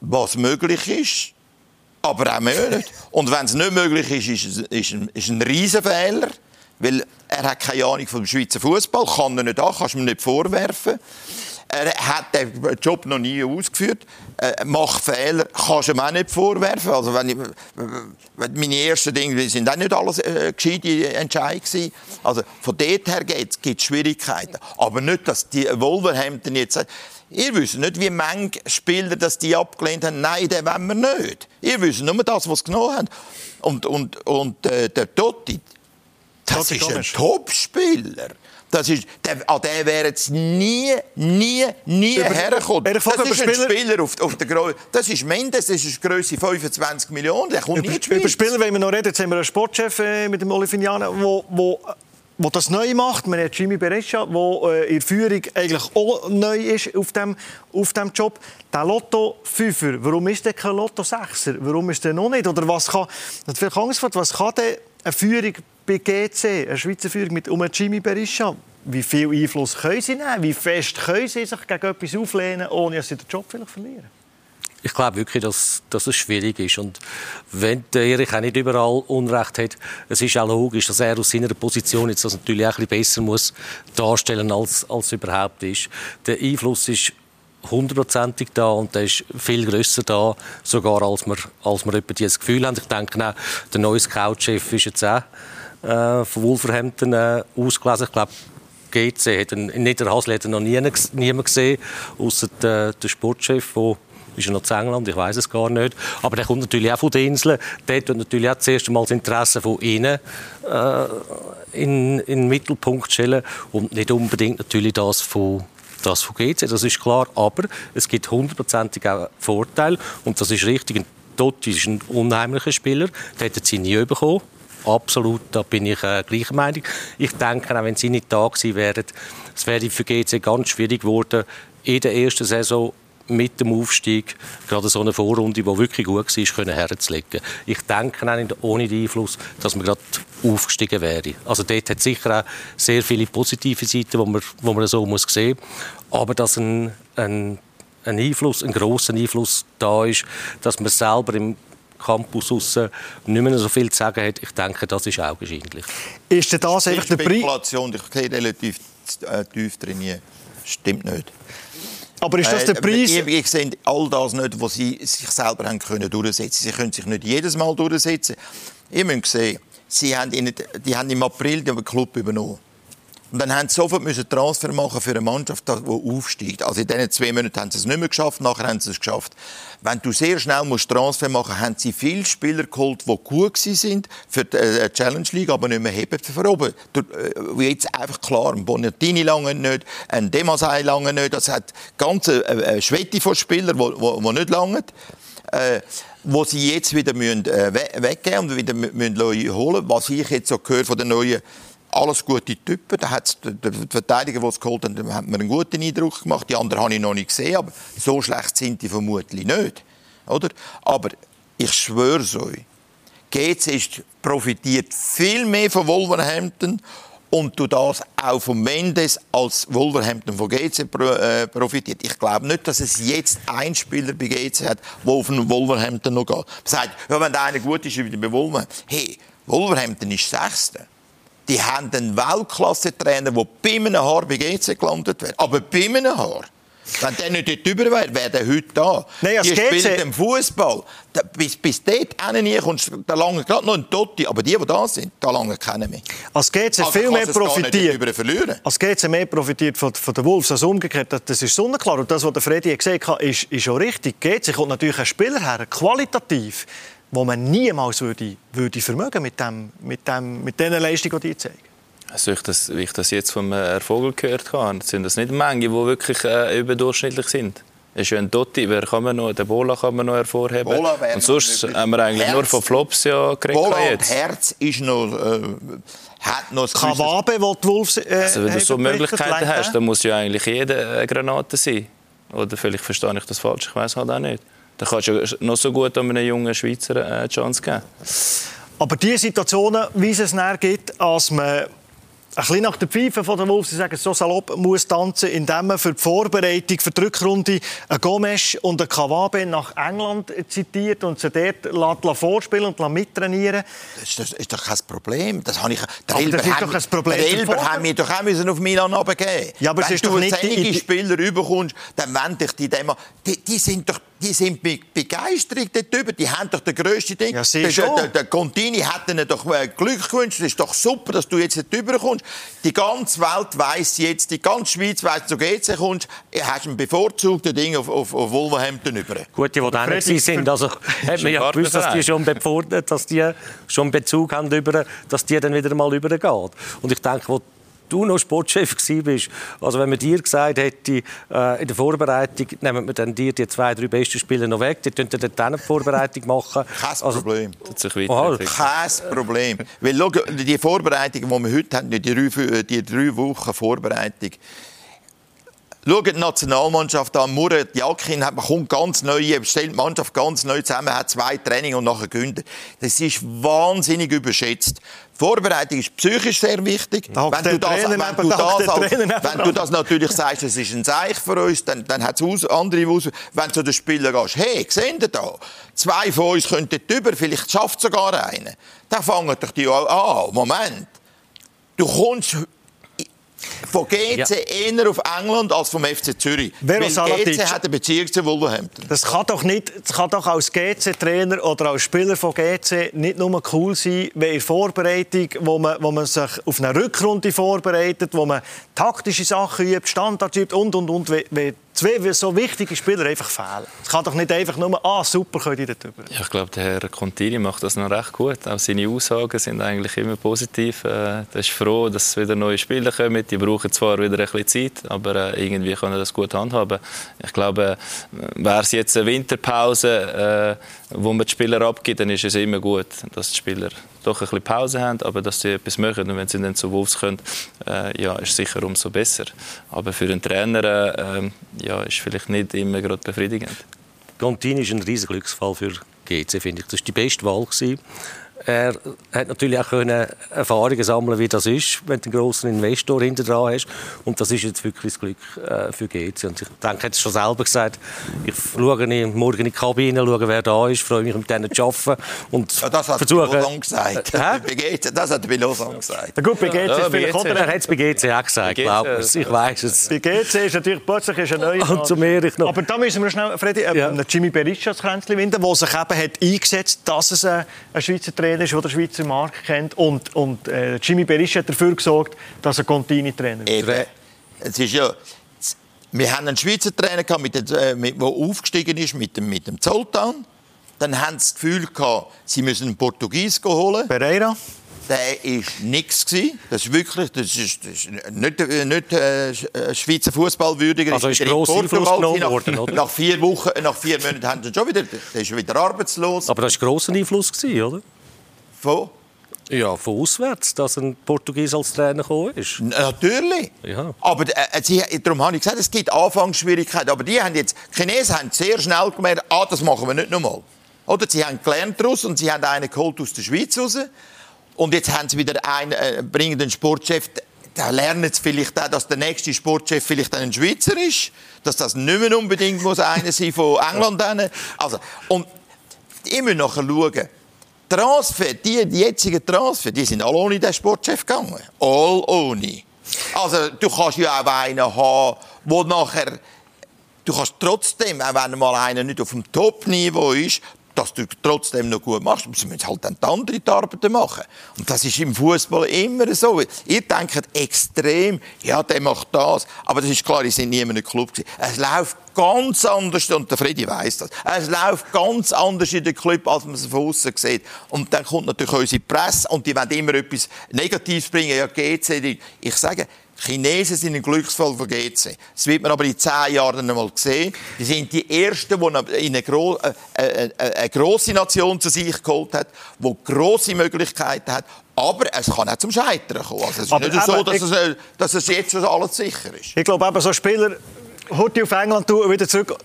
B: was möglich ist, aber auch nicht. Und wenn es nicht möglich ist, ist ist ein, ist ein Riesenfehler, weil er hat keine Ahnung vom Schweizer Fußball, kann er nicht an, kannst du ihm nicht vorwerfen. Er hat den Job noch nie ausgeführt, äh, macht Fehler, kannst du ihm auch nicht vorwerfen. Also wenn ich, meine ersten Dinge sind auch nicht alles äh, gescheite Entscheidungen Also von dort her gibt es Schwierigkeiten. Aber nicht, dass die Wolverhampton jetzt Ihr wisst nicht, wie viele Spieler das die abgelehnt haben. Nein, den wollen wir nicht. Ihr wisst nur das, was sie genommen haben. Und, und, und äh, der Totti, das Totti ist ein Topspieler. Das ist, der, an den wären sie nie, nie, nie Über, hergekommen. Das ist ein Spieler, Spieler auf, auf der Größe. Das ist Mendes, das ist Größe 25 Millionen. Der kommt
A: über, nicht Über Spieler wenn wir noch reden. Jetzt haben wir einen Sportchef äh, mit dem Oliviniano, wo, wo wo das neu macht. Man hat Jimmy Berescia, der äh, in der Führung eigentlich auch neu ist auf dem, auf dem Job. Der Lotto 5 warum ist der kein Lotto 6er? Warum ist der noch nicht? Oder was kann, vielleicht Angst was kann denn eine Führung bei GC, eine Schweizer Führung mit um Jimmy Berisha, wie viel Einfluss können sie nehmen? Wie fest können sie sich gegen etwas auflehnen, ohne dass sie den Job vielleicht verlieren?
C: ich glaube wirklich, dass, dass es schwierig ist. Und wenn der Erich auch nicht überall Unrecht hat, es ist auch logisch, dass er aus seiner Position jetzt das natürlich auch ein bisschen besser muss darstellen als als überhaupt ist. Der Einfluss ist hundertprozentig da und der ist viel größer da, sogar als wir, als wir dieses Gefühl haben. Ich denke auch, der neue Scout-Chef ist jetzt auch äh, von Wolverhampton äh, ausgelesen. Ich glaube, GC hat in Niederhasl hat noch nie, gesehen, außer der, der Sportchef, der ist er noch zu England, ich weiß es gar nicht. Aber der kommt natürlich auch von den Inseln. Der tut natürlich auch zuerst einmal das Interesse von ihnen äh, in, in den Mittelpunkt stellen und nicht unbedingt natürlich das von das von GC, das ist klar. Aber es gibt hundertprozentig auch Vorteile und das ist richtig. Totti ist ein unheimlicher Spieler, den hätten sie nie bekommen. Absolut, da bin ich äh, gleicher Meinung. Ich denke, auch wenn sie nicht da gewesen wären, es wäre für GC ganz schwierig geworden, in der ersten Saison mit dem Aufstieg gerade so eine Vorrunde, die wirklich gut war, können herzulegen. Ich denke auch ohne den Einfluss, dass man gerade aufgestiegen wäre. Also dort hat es sicher auch sehr viele positive Seiten, die man, die man so muss sehen muss. Aber dass ein, ein, ein Einfluss, ein grosser Einfluss da ist, dass man selber im Campus raus nicht mehr so viel zu sagen hat, ich denke, das ist augenscheinlich.
B: Ist das einfach der Preis? Spekulation, ich gehe relativ äh, tief drin. Stimmt nicht.
A: Aber ist das der äh, Preis?
B: Äh, ich, sehe all das nicht, was sie sich selber haben können durchsetzen. Sie können sich nicht jedes Mal durchsetzen. Ihr müsst sehen, sie haben, in, die haben im April den Club übernommen. Und dann haben sie sofort müssen Transfer machen für eine Mannschaft, die aufsteigt. Also in diesen zwei Monaten haben sie es nicht mehr geschafft, nachher haben sie es geschafft. Wenn du sehr schnell musst Transfer machen haben sie viele Spieler geholt, die gut sind für die äh, Challenge League, aber nicht mehr heben für oben. Äh, jetzt einfach klar, ein Bonatini lange nicht, ein Demasai lange nicht. Das hat ganz eine, eine Schwette von Spielern, die nicht lange. Äh, wo sie jetzt wieder müssen, äh, weggeben und wieder müssen holen Was ich jetzt so höre von den neuen alles gute Typen. Da hat der Verteidiger, der es geholt hat, hat mir einen guten Eindruck gemacht. Die anderen habe ich noch nicht gesehen, aber so schlecht sind die vermutlich nicht. Oder? Aber ich schwöre es euch, GC profitiert viel mehr von Wolverhampton und du das auch von Mendes als Wolverhampton von GC äh, profitiert. Ich glaube nicht, dass es jetzt einen Spieler bei GC hat, der auf Wolverhampton noch geht. Man sagt, wenn der eine gut ist, wie bei Wolverhampton. Hey, Wolverhampton ist Sechster die haben einen Weltklasse-Trainer, der bei einem Haar bei GC gelandet wird. Aber bei einem Haar. Wenn der nicht dort drüber wäre, wäre der heute da.
A: Nein, die
B: spielen den Fußball. Bis, bis dort hin kommst du, da lange gerade noch ein Totti, aber die, die da sind, da lange kennen mehr.
A: Als GC also viel mehr profitiert. Als GC mehr profitiert von, von den Wolves als umgekehrt, das ist sonnenklar. Und das, was der Freddy gesagt hat, ist, ist auch richtig. GC kommt natürlich ein Spieler her, qualitativ wo man niemals würde, würde vermögen mit, dem, mit, dem, mit den Leistungen, die die zeigen.
D: Also ich das, wie ich das jetzt vom Erfolg gehört habe, sind das nicht Mengen, die wirklich äh, überdurchschnittlich sind. Es ist ja ein Dotti, wer kann man noch, den Bola kann man noch hervorheben. Bola und sonst haben wir eigentlich Herz. nur von Flops ja
B: geredet. Bola jetzt. Herz ist noch, äh, hat noch das
A: Kawabe, wo die Wolves äh,
D: also Wenn du so Möglichkeiten hast, dann muss ja eigentlich jeder eine Granate sein. Oder vielleicht verstehe ich das falsch, ich weiß halt auch nicht. Dann kannst du noch so gut einem jungen Schweizer äh, eine Chance geben.
A: Aber diese Situationen, wie es es gibt, als man ein bisschen nach der Pfeife von der Wolves, sie sagen so salopp, muss tanzen, indem man für die Vorbereitung, für die Rückrunde einen Gomes und einen Kawabe nach England zitiert und sie dort vorspielen und mittrainieren
B: das, das ist doch kein Problem. Das, habe ich,
A: der aber das ist doch ein Problem.
B: Der Elber haben wir doch auch müssen auf Milan runtergeben
A: ja, aber
B: Wenn
A: du
B: einige Spieler überkommst, dann wende ich die dem die, die sind doch die sind begeistert darüber. Die haben doch den grössten Ding.
A: Ja,
B: der, der, der, Contini hat ihnen doch äh, Glück gewünscht. Es ist doch super, dass du jetzt darüber kommst. Die ganze Welt weiß jetzt, die ganze Schweiz weiß, so geht's. Du kommst, hast ein bevorzugtes Ding auf, auf, auf Wolverhampton über.
C: Gut, die, die da sind, also hat man ja gewusst, dass die schon befordert, dass die schon Bezug haben über, dass die dann wieder mal übergeht. Und ich denke, wo du noch Sportchef bist, also wenn man dir gesagt hätte, äh, in der Vorbereitung nehmen wir dann dir die zwei, drei besten Spieler noch weg, die könnten dann die Vorbereitung machen.
B: Kein also, Problem. Oh, Kein Problem. Weil schau, die Vorbereitung, die wir heute haben, die drei, die drei Wochen Vorbereitung, Schaut die Nationalmannschaft an. Murat Jakin man kommt ganz neu, stellt die Mannschaft ganz neu zusammen, hat zwei Training und nachher gewinnt. Das ist wahnsinnig überschätzt. Vorbereitung ist psychisch sehr wichtig.
A: Wenn du, das, wenn,
B: du das, als, wenn du das natürlich sagst, es ist ein Zeichen für uns, dann, dann hat es andere aus. Wenn du zu den Spielern gehst, hey, seht ihr da, zwei von uns könnten drüber, vielleicht schafft sogar einen. Dann fangen doch die an, ah, Moment, du kommst von GC ja. eher auf England als vom FC Zürich.
A: Vero Weil
B: GC hat eine Beziehung zu Wolverhampton.
A: Das kann doch, nicht, das kann doch als GC-Trainer oder als Spieler von GC nicht nur cool sein, wenn in Vorbereitung, wo man, wo man sich auf eine Rückrunde vorbereitet, wo man taktische Sachen übt, Standards übt und, und, und, wenn zwei so wichtige Spieler einfach fehlen. Es kann doch nicht einfach nur, ah, super, könnt ihr dort
D: Ja, ich glaube, der Herr Contini macht das noch recht gut. Auch seine Aussagen sind eigentlich immer positiv. Äh, er ist froh, dass wieder neue Spieler kommen. Die brauchen zwar wieder ein bisschen Zeit, aber äh, irgendwie kann er das gut handhaben. Ich glaube, äh, wäre es jetzt eine Winterpause, wo man die Spieler abgibt, dann ist es immer gut, dass die Spieler doch ein bisschen Pause haben, aber dass sie etwas machen und wenn sie dann zu Wolves können, äh, ja, ist sicher umso besser. Aber für einen Trainer äh, ja, ist vielleicht nicht immer gerade befriedigend.
C: Contini ist ein riesiger Glücksfall für GC, finde ich. Das war die beste Wahl. Gewesen. Er hat natürlich auch können Erfahrungen sammeln, wie das ist, wenn du einen grossen Investor hinter dran hast. Und das ist jetzt wirklich das Glück äh, für GC. Und ich denke, er hat es schon selber gesagt. Ich schaue morgen in die Kabine, schaue, wer da ist, freue mich, mit denen zu arbeiten. Und
B: ja, das hat versuche... Lausanne gesagt. Äh, das hat er bei Lausanne gesagt.
A: Ja, gut, bei GC ja,
C: ist oder? Er hat es bei GC auch gesagt, glaube ich. Ich weiß es.
A: Bei GC ist natürlich plötzlich ist ein neuer
C: Und zu mir ich noch...
A: Aber da müssen wir schnell, Freddy, äh, ja. Jimmy Berisha das Kränzchen winden, der sich eben hat eingesetzt hat, dass es ein Schweizer Trainer Trainer ist, der den Schweizer Markt kennt. Und, und äh, Jimmy Berisha hat dafür gesorgt, dass er Contini-Trainer
B: ist. Eben. Es ist ja... Wir haben einen Schweizer Trainer, der äh, aufgestiegen ist mit dem, mit dem Zoltan. Dann haben sie das Gefühl, gehabt, sie müssen einen Portugies holen.
A: Pereira?
B: Der war nichts. Das ist wirklich das ist, das ist nicht, nicht äh, Schweizer Fußballwürdiger.
C: Also ist gross Einfluss genommen worden,
B: oder? Nach vier Wochen, nach vier Monaten haben sie schon wieder, der ist wieder arbeitslos.
C: Aber das war grosser Einfluss, oder?
B: Von?
C: Ja, von auswärts, dass ein Portugies als Trainer gekommen ist.
B: Natürlich.
C: Ja.
B: Aber äh, sie, darum habe ich gesagt, es gibt Anfangsschwierigkeiten. Aber die haben jetzt, die Chinesen haben sehr schnell gemerkt, ah, das machen wir nicht nochmal. Oder sie haben gelernt daraus und sie haben einen geholt aus der Schweiz raus. Und jetzt haben sie wieder einen, äh, bringen den Sportchef, da lernen sie vielleicht auch, dass der nächste Sportchef vielleicht ein Schweizer ist, dass das nicht mehr unbedingt muss einer sein von England. Also, und ich muss nachher schauen, Transfer, die, die jetzigen Transfer, die sind alle ohne den Sportchef gegangen. All ohne. Also, du kannst ja auch einen haben, der nachher du kannst trotzdem, auch wenn mal einer nicht auf dem Top-Niveau ist, dass du trotzdem noch gut machst. Sie müssen halt dann die anderen Arbeiten machen. Und das ist im Fußball immer so. Ihr denkt extrem, ja, der macht das. Aber das ist klar, ich sind nie in einem Club. Es läuft ganz anders, und der Freddy weiß das. Es läuft ganz anders in den Club, als man es von außen sieht. Und dann kommt natürlich unsere Presse, und die wollen immer etwas Negatives bringen. Ja, GC, ich sage, Chinesen sind ein Glücksfall von GC. Das wird man aber in zehn Jahren einmal sehen. Die sind die Ersten, die eine, gro äh, äh, äh, eine grosse Nation zu sich geholt hat, die grosse Möglichkeiten hat. Aber es kann auch zum Scheitern kommen. Also es ist aber nicht so, dass, ich, es, äh, dass es jetzt alles sicher ist.
A: Ich glaube, eben so Spieler, heute auf England wieder zurück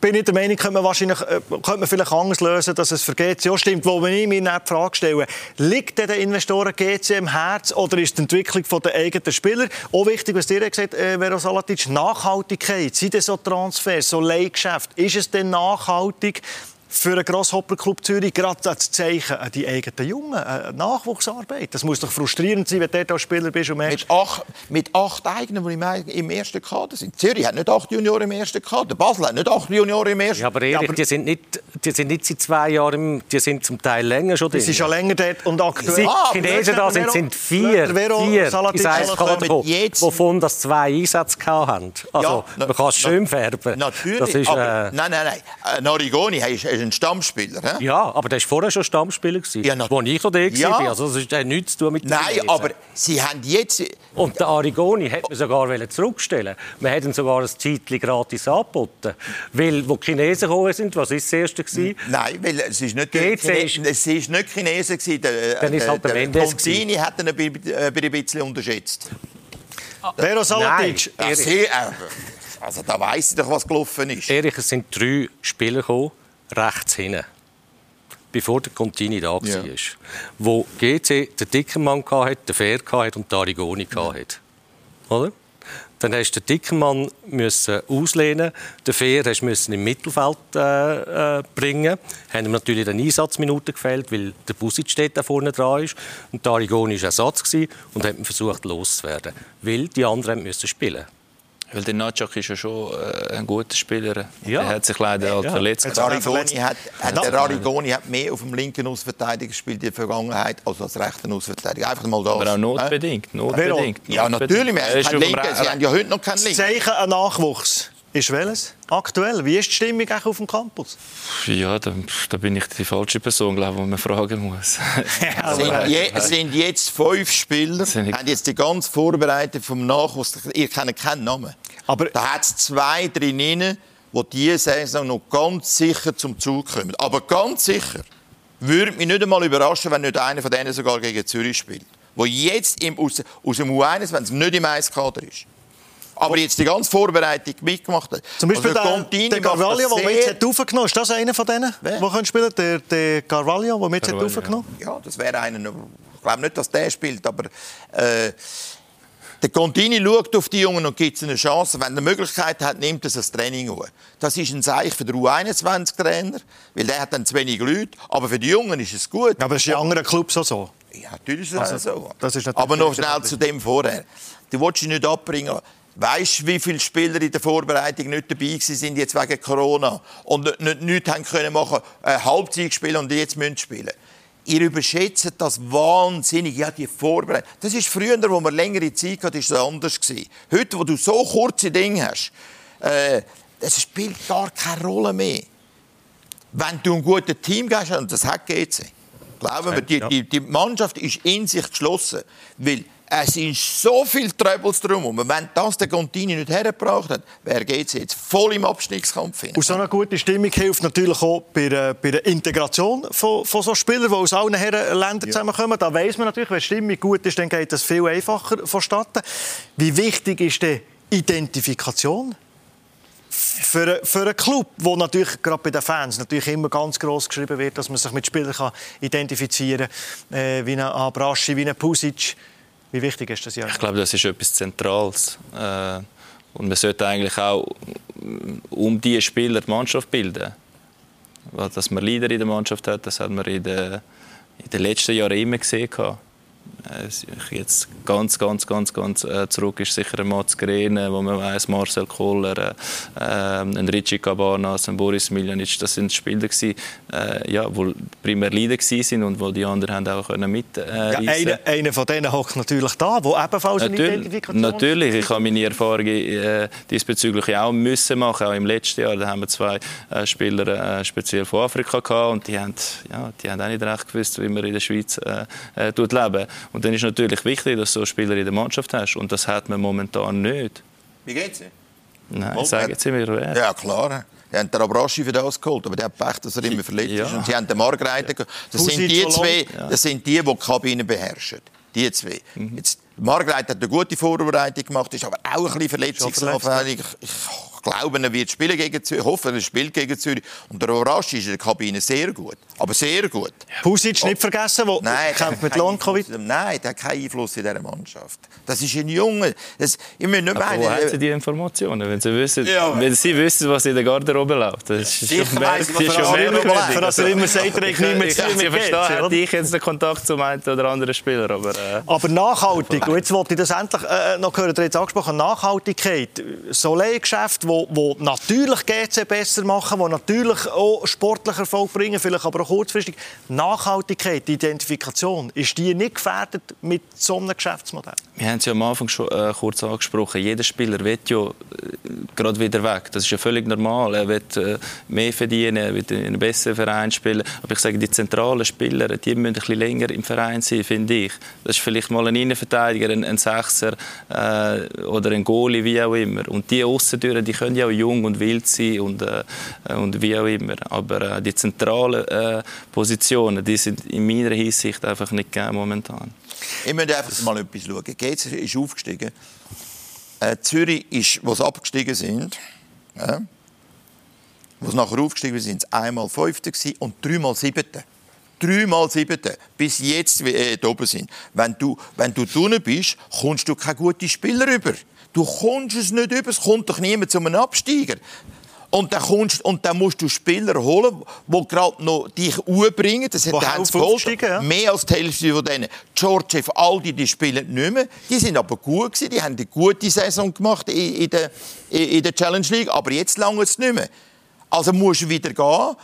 A: bin ich der Meinung, könnte man, wahrscheinlich, äh, könnte man vielleicht anders lösen, dass es für GC auch stimmt. Wo ich mir die Frage stelle, liegt den Investoren GC im Herz oder ist die Entwicklung der eigenen Spieler auch wichtig, was dir gesagt äh, Vero Salatic, Nachhaltigkeit, sind das so Transfers, so Leihgeschäft, ist es denn nachhaltig, für einen Grasshopper-Club Zürich gerade als Zeichen an die eigenen Jungen, äh, Nachwuchsarbeit. Das muss doch frustrierend sein, wenn du dort Spieler bist und
B: Mit acht, mit acht eigenen, die im ersten Kader sind. Zürich hat nicht acht Junioren im ersten Kader. Basel hat nicht acht Junioren im ersten
C: Kader. Ja, aber ehrlich, ja, aber die, sind nicht, die sind nicht seit zwei Jahren, die sind zum Teil länger schon drin.
A: Die sind schon länger dort und aktuell.
C: Ah, die Chinesen da sind, sind vier, Vero, vier ins wovon das zwei Einsätze hatten. Also, ja, man kann es schön färben.
B: Natürlich, ist, äh, nein, nein, nein. Norigoni ist ein Stammspieler. He?
C: Ja, aber der war vorher schon Stammspieler. Gewesen, ja, als ich noch da ja. war. Also das hat nichts zu tun mit
B: Nein, Chinesen. aber sie haben jetzt...
C: Und der Arigoni hätte man sogar zurückstellen Man hätte sogar ein Zeitchen gratis angeboten. Weil, wo die Chinesen gekommen sind, was war das Erste? Gewesen?
B: Nein, weil es ist nicht, Chine ist, es ist nicht Chinesen. Gewesen. Der,
C: Dann ist halt der, der,
B: der Pontini hat ihn ein bisschen unterschätzt.
A: Vero Salatic.
B: Nein, Also da weiss ich doch, was gelaufen ist.
C: Erich, es sind drei Spieler gekommen, rechts hinten, bevor der Contini da war.
B: Ja.
C: Wo GC den Dickermann hatte, den Fair hatte und den Arigoni hatte. Oder? Dann hast du den Dickermann müssen auslehnen, den Fair hast müssen im Mittelfeld äh, äh, bringen. Haben ihm natürlich dann Einsatzminuten gefällt, weil der Busic steht da vorne dran ist. Und der Arigoni war Ersatz und hat versucht loszuwerden, weil die anderen müssen spielen.
D: Weil der Natschak ist ja schon äh, ein guter Spieler.
C: Ja.
D: Er hat sich leider halt
C: Ja.
D: verletzt.
B: Der
A: auch
B: Arigoni
A: verletzt.
B: hat, hat,
A: Ja.
B: der Arigoni hat mehr auf dem linken Außenverteidiger gespielt in der Vergangenheit als als rechten Außenverteidiger. Einfach mal das.
D: Aber auch
B: Hä?
D: notbedingt. notbedingt.
B: Ja, natürlich. Wir
D: Er
B: haben keinen Linken. Sie haben ja heute noch keinen
A: Das
B: Linken.
A: Zeichen an Nachwuchs ist welches? Aktuell. Wie ist die Stimmung eigentlich auf dem Campus?
D: Ja, da, da bin ich die falsche Person, glaube ich, die man fragen muss.
B: Es sind, je, es sind jetzt fünf Spieler,
D: Sind-
B: haben jetzt die ganze Vorbereitung vom Nachwuchs. Ihr kennt keinen Namen.
A: Aber-
B: da hat es zwei drin, die diese Saison noch ganz sicher zum Zug kommen. Aber ganz sicher würde mich nicht einmal überraschen, wenn nicht einer von denen sogar gegen Zürich spielt. Wo jetzt im, aus, aus dem U21 nicht im Eiskader ist. Aber jetzt die ganze Vorbereitung mitgemacht hat.
A: Zum Beispiel
B: Also
A: der,
B: Contini
A: der Carvalho, der mit hat aufgenommen hat. Ist das einer von denen,
B: Wer?
A: der können spielen Der, der Carvalho, der mit hat
D: Carvalho,
A: aufgenommen
B: Ja, das wäre einer. Ich glaube nicht, dass der spielt, aber äh, der Contini schaut auf die Jungen und gibt ihnen eine Chance. Wenn er eine Möglichkeit hat, nimmt er das Training an. Das ist ein Zeichen für den U21-Trainer, weil der hat dann zu wenig Leute. Aber für die Jungen ist es gut.
A: Aber das ist in anderen Clubs auch so.
B: Ja, natürlich ist es
A: Also,
B: so.
A: das ist natürlich
B: Aber noch schnell zu dem vorher. Du willst dich nicht abbringen. Weißt du, wie viele Spieler in der Vorbereitung nicht dabei sind jetzt wegen Corona und nicht, nicht, nichts haben können machen, äh, Halbzeit spielen und jetzt müssen spielen? Ihr überschätzt das wahnsinnig. Ja, die Vorbereitung. Das ist früher, wo man längere Zeit hatte, ist es anders gewesen. Heute, wo du so kurze Dinge hast, äh, das spielt gar keine Rolle mehr. Wenn du ein gutes Team hast, und das hat GC, glauben wir, die, die, die Mannschaft ist in sich geschlossen. Weil es sind so viele Troubles drum. Und wenn das der Contini nicht hergebracht hat, wäre GC jetzt voll im Abstiegskampf. hin.
A: Und so eine gute Stimmung hilft natürlich auch bei der, bei der Integration von, von so Spielern, die aus allen Herren Ländern zusammenkommen. Da weiß man natürlich, wenn die Stimmung gut ist, dann geht das viel einfacher vonstatten. Wie wichtig ist die Identifikation? Für, für einen Club, wo natürlich gerade bei den Fans natürlich immer ganz groß geschrieben wird, dass man sich mit Spielern kann identifizieren kann, äh, wie ein Abraschi, wie ein Pusic. Wie wichtig ist das ja?
D: Ich glaube, das ist etwas Zentrales. Äh, und man sollte eigentlich auch mm, um diese Spieler die Mannschaft bilden. Dass man Leader in der Mannschaft hat, das hat man in den, in den letzten Jahren immer gesehen. Äh, Jetzt ganz, ganz, ganz, ganz äh, zurück ist sicher ein Mats Grene, wo man weiß, Marcel Koller, äh, ähm, ein Richie Cabanas, ein Boris Miljanic, das sind Spieler gewesen, äh, ja, die primär Leader gewesen sind und wo die anderen haben auch können mit äh,
A: Ja, einer, einer von denen hockt natürlich da, der ebenfalls eine
D: Natürlich,
A: Identifikation
D: natürlich. Ich habe meine Erfahrungen äh, diesbezüglich auch müssen machen. Auch im letzten Jahr, da haben wir zwei äh, Spieler speziell von Afrika gehabt und die haben, ja, die haben auch nicht recht gewusst, wie man in der Schweiz äh, tut leben. Und dann ist natürlich wichtig, dass du so Spieler in der Mannschaft hast und das hat man momentan nicht.
B: Wie geht's dir?
D: Nein, sagen Sie mir wer.
B: Ja, klar. Die haben den Abraschi für das geholt, aber der hat Pech, dass er immer verletzt
D: Ja.
B: ist. Und sie haben den Margreiter geholt. Das sind die zwei, das sind die, die die Kabine beherrschen. Die zwei.
A: Mhm.
B: Jetzt, Margreiter hat eine gute Vorbereitung gemacht, ist aber auch ein bisschen
A: verletzt,
B: verletzungsanfällig. Ich glaube, er wird spielen gegen Zürich. Ich hoffe, er spielt gegen Zürich. Und der Abraschi ist in der Kabine sehr gut. Aber sehr gut.
A: Pusic nicht vergessen, der
B: Nein,
A: kämpft
B: hat
A: mit.
B: Einfluss- Nein, der hat keinen Einfluss in dieser Mannschaft. Das ist ein Junge. Das, ich muss nicht
D: Aber wo
B: meinen,
D: haben Sie die Informationen? Wenn Sie wissen,
B: Ja.
D: wenn Sie wissen was in der Garderobe läuft, das ist schon
B: ich,
D: das ist schon.
A: Für das er immer sagt, er
D: Ich,
A: hat nicht mehr
D: ich,
A: zu
D: ich
A: mit
D: verstehe, hätte ich jetzt den Kontakt zum einen oder anderen Spieler, aber... Äh,
A: Aber nachhaltig, und jetzt wollte ich das endlich äh, noch hören, ihr jetzt angesprochen, Nachhaltigkeit, so Leihgeschäfte, wo natürlich GC besser machen, wo natürlich auch sportlichen Erfolg bringen, vielleicht aber auch kurzfristig. Nachhaltigkeit, die Identifikation, ist die nicht gefährdet mit so einem Geschäftsmodell?
D: Wir haben es ja am Anfang schon äh, kurz angesprochen. Jeder Spieler will ja äh, gerade wieder weg. Das ist ja völlig normal. Er will äh, mehr verdienen, er will in einem besseren Verein spielen. Aber ich sage, die zentralen Spieler, die müssen ein bisschen länger im Verein sein, finde ich. Das ist vielleicht mal ein Innenverteidiger, ein, ein Sechser äh, oder ein Goalie, wie auch immer. Und die Aussentüren, die können ja auch jung und wild sein und, äh, und wie auch immer. Aber äh, die zentralen äh, Positionen, die sind in meiner Hinsicht einfach nicht gegeben momentan.
B: Ich möchte einfach mal etwas schauen. GC ist aufgestiegen Äh, Zürich ist, wo sie abgestiegen sind, ja, wo sie nachher aufgestiegen sind, sind einmal Fünfte und dreimal Siebte. Dreimal Siebte, bis jetzt äh, oben sind. Wenn du, wenn du drinnen bist, kommst du keine guten Spieler über. Du kommst es nicht über, es kommt doch niemand zu einem Absteiger. Und dann, kommst, und dann musst du Spieler holen, die gerade noch dich umbringen. Das hat geholt. Ja. Mehr als die Hälfte von denen. Georgiev, all die, die spielen nicht mehr. Die sind aber gut gewesen. Die haben eine gute Saison gemacht in, in, der, in der Challenge League. Aber jetzt lange es nicht mehr. Also musst du wieder gehen.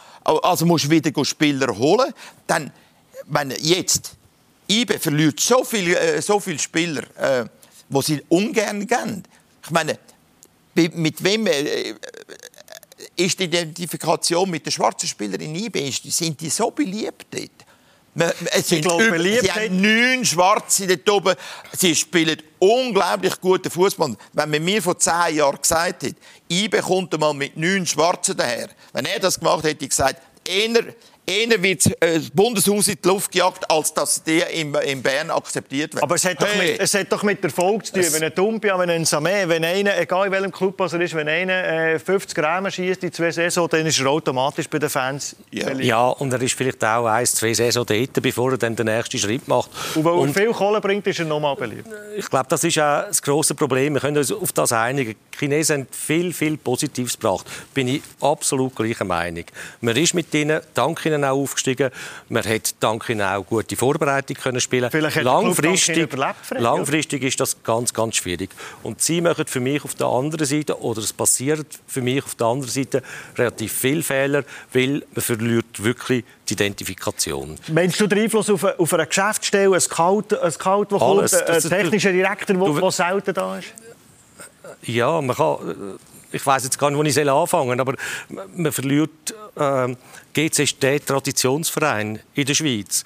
B: Also musst du wieder Spieler holen. Dann, wenn jetzt IBE verliert so viele äh, so viel Spieler, äh, die sie ungern geben. Ich meine, mit wem äh, ist die Identifikation mit den schwarzen Spielern in IB, sind die so beliebt dort? Es sind glaube, über, sie haben neun Schwarze dort oben. Sie spielen unglaublich guten Fußball. Wenn man mir vor zehn Jahren gesagt hätte, IB kommt mal mit neun Schwarzen daher, wenn er das gemacht hätte, hätte ich gesagt, eher eher wird äh, das Bundeshaus in die Luft gejagt, als dass die in, in Bern akzeptiert werden.
A: Aber es hat, hey. doch mit, es hat doch mit Erfolg zu tun. Es wenn ein Dumpia, wenn ein Samé, wenn einer, egal in welchem Club er ist, wenn einer äh, 50 Rahmen schießt in zwei Saison, dann ist er automatisch bei den Fans.
C: Ja, ja und er ist vielleicht auch ein, zwei Saison dort, bevor er dann den nächsten Schritt macht.
A: Und weil er viel Kohle bringt, ist er nochmal beliebt.
C: Ich glaube, das ist auch das grosse Problem. Wir können uns auf das einigen. Die Chinesen haben viel, viel Positives gebracht. Bin ich absolut gleicher Meinung. Man ist mit ihnen, dank ihnen auch aufgestiegen. Man hat dank ihnen auch gute Vorbereitung können spielen. langfristig, langfristig ist das ganz, ganz schwierig. Und sie machen für mich auf der anderen Seite oder es passiert für mich auf der anderen Seite relativ viele Fehler, weil man verliert wirklich die Identifikation.
A: Meinst du den Einfluss auf, auf eine Geschäftsstelle, ein Scout, ein Scout der kommt, ein technischer Direktor, der selten da ist?
C: Ja, man kann ich weiß jetzt gar nicht, wo ich anfangen soll, aber man verliert äh, GC ist der Traditionsverein in der Schweiz.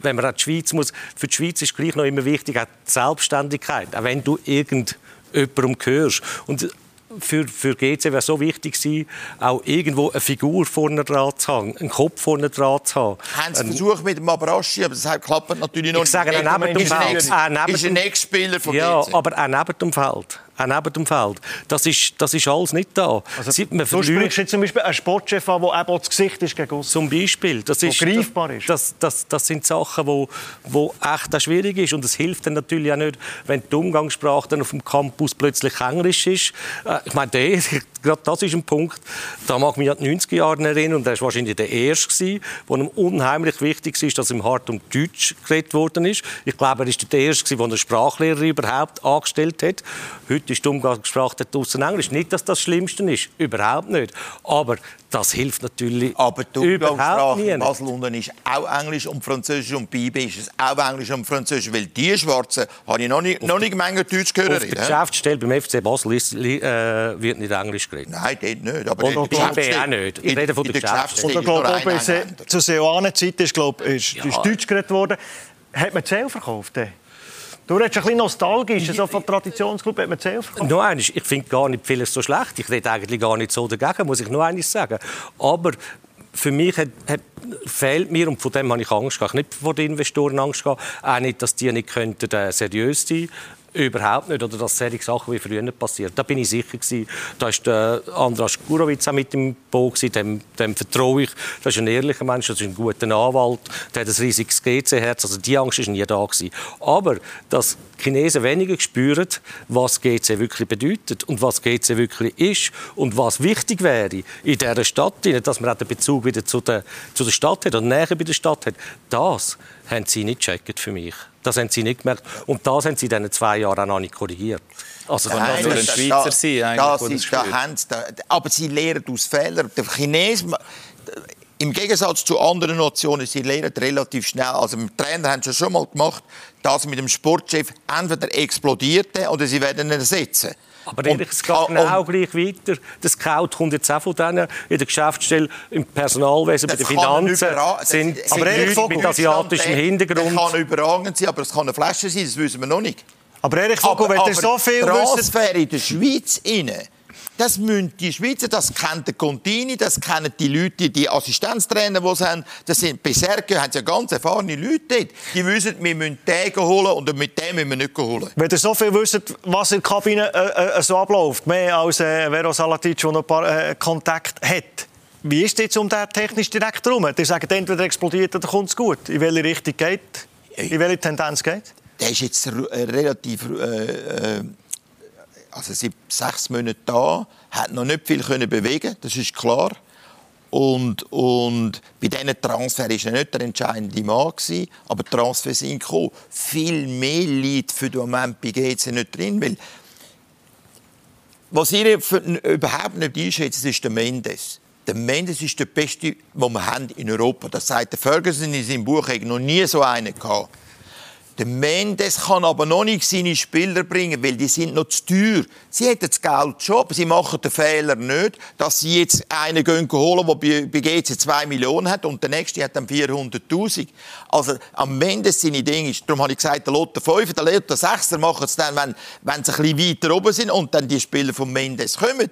C: Wenn man auch die Schweiz muss, für die Schweiz ist gleich noch immer wichtig auch die Selbstständigkeit, auch wenn du irgendjemandem gehörst. Und für, für GC wäre so wichtig gewesen, auch irgendwo eine Figur vorne dran zu haben, einen Kopf vorne dran zu haben.
B: Haben Sie versucht mit dem Abraschi, aber das klappt natürlich noch
C: ich nicht. Sage, er neben dem Feld.
B: Ist ein Ex-Spieler von
C: ja, GC. Ja, aber auch neben dem Feld auch neben dem Feld. Das ist, das ist alles nicht da.
A: Also, Sie, man du sprichst jetzt zum Beispiel einen Sportchef an, der eben das Gesicht ist gegen
C: Zum Beispiel. Das ist,
A: greifbar ist.
C: Das, das, das sind Sachen, die wo, wo echt schwierig ist. Und es hilft dann natürlich auch nicht, wenn die Umgangssprache dann auf dem Campus plötzlich Englisch ist. Äh, ich meine, der, gerade das ist ein Punkt, da mag mich an die 90er Jahre erinnern, und er war wahrscheinlich der Erste, wo ihm unheimlich wichtig war, dass im Hart um Deutsch geredet worden ist. Ich glaube, er war der Erste, der einen Sprachlehrer überhaupt angestellt hat. Heute ist die Umgangssprache draussen Englisch. Nicht, dass das das Schlimmste ist, überhaupt nicht. Aber das hilft natürlich
B: Aber die Umgangssprache in Basel ist auch Englisch und Französisch und bei ist es auch Englisch und Französisch, weil die Schwarzen habe ich noch nicht, noch nicht Menge Deutsch gehört.
C: Auf der Geschäftsstelle beim FC Basel ist, äh, wird nicht Englisch geredet.
B: Nein, dort nicht. Aber
C: und bei auch nicht. Ich rede von der Geschäftsstelle.
A: Und ich glaube, zur Seoane-Zeit ist, glaube, ist, ja. ist Deutsch geredet worden. Hat man Zell verkauft? Du redest ein bisschen nostalgisch, so von Traditionsclub hat man verkauft.
C: Noch eines, ich finde gar nicht vieles so schlecht. Ich rede eigentlich gar nicht so dagegen, muss ich noch eines sagen. Aber für mich hat, hat, fehlt mir, und von dem habe ich Angst gehabt, nicht vor den Investoren Angst gehabt, auch nicht, dass die nicht könnten, äh, seriös sein Überhaupt nicht. Oder dass solche Sachen wie früher nicht passiert. Da bin ich sicher gewesen. Da der Andras Gurowitz auch mit dem Boot Dem, dem vertraue ich. Das ist ein ehrlicher Mensch, das ist ein guter Anwalt. Der hat ein riesiges GC-Herz. Also die Angst ist nie da gewesen. Aber dass Chinesen weniger spüren, was GC wirklich bedeutet und was GC wirklich ist und was wichtig wäre in dieser Stadt, dass man auch den Bezug wieder zu der, zu der Stadt hat und näher bei der Stadt hat, das haben sie nicht gecheckt für mich. Das haben sie nicht gemerkt. Und das haben sie in diesen zwei Jahren auch noch nicht korrigiert.
B: Also Nein, das ein Schweizer sein, eigentlich, das ist, da da, aber sie lehren aus Fehlern. Der Chinesen, im Gegensatz zu anderen Nationen, sie lernen relativ schnell. Also mit dem Trainer haben sie schon mal gemacht, dass mit dem Sportchef entweder explodiert oder sie werden ihn ersetzen.
C: Aber und, es geht genau gleich weiter. Der Scout kommt jetzt auch von denen in der Geschäftsstelle, im Personalwesen, bei den Finanzen. Sind, sind aber Leute mit asiatischem Hintergrund.
B: Das kann überragend sein, aber es kann eine Flasche sein, das wissen wir noch nicht.
A: Aber Erich Vogel, wenn ihr so viel
B: Transfer in der Schweiz rein, das müssen die Schweizer, das kennt der Contini, das kennen die Leute, die Assistenztrainer, die sie haben. Das sind, bei Sergio haben sie ja ganz erfahrene Leute dort. Die wissen, wir müssen den holen und mit dem müssen wir nicht holen.
A: Wenn ihr so viel wisst, was in der Kabine äh, äh, so abläuft, mehr als äh, Vero Salatic, der noch ein paar äh, Kontakte hat, wie ist es jetzt um den technischen Direktor herum? Die sagen, entweder explodiert oder kommt es gut. In welche Richtung geht In welche Tendenz geht
B: Der ist jetzt relativ... Also seit sechs Monaten da, hat noch nicht viel können bewegen, das ist klar. Und, und bei diesen Transfer war er nicht der entscheidende Mann, gewesen, aber Transfer sind gekommen. Viel mehr liegt für den Moment bei GC nicht drin, weil was ihr überhaupt nicht einschätzt, ist der Mendes. Der Mendes ist der Beste, den wir haben in Europa. Das sagt Ferguson in seinem Buch. Ich noch nie so einen gehabt. Der Mendes kann aber noch nicht seine Spieler bringen, weil die sind noch zu teuer. Sie hätten das Geld schon, aber sie machen den Fehler nicht, dass sie jetzt einen gehen holen, der bei GC 2 Millionen hat und der nächste hat dann 400'000. Also am Mendes seine Dinge ist, darum habe ich gesagt, der Lotte 5, der Lotte 6, machen es dann, wenn, wenn sie ein bisschen weiter oben sind und dann die Spieler von Mendes kommen.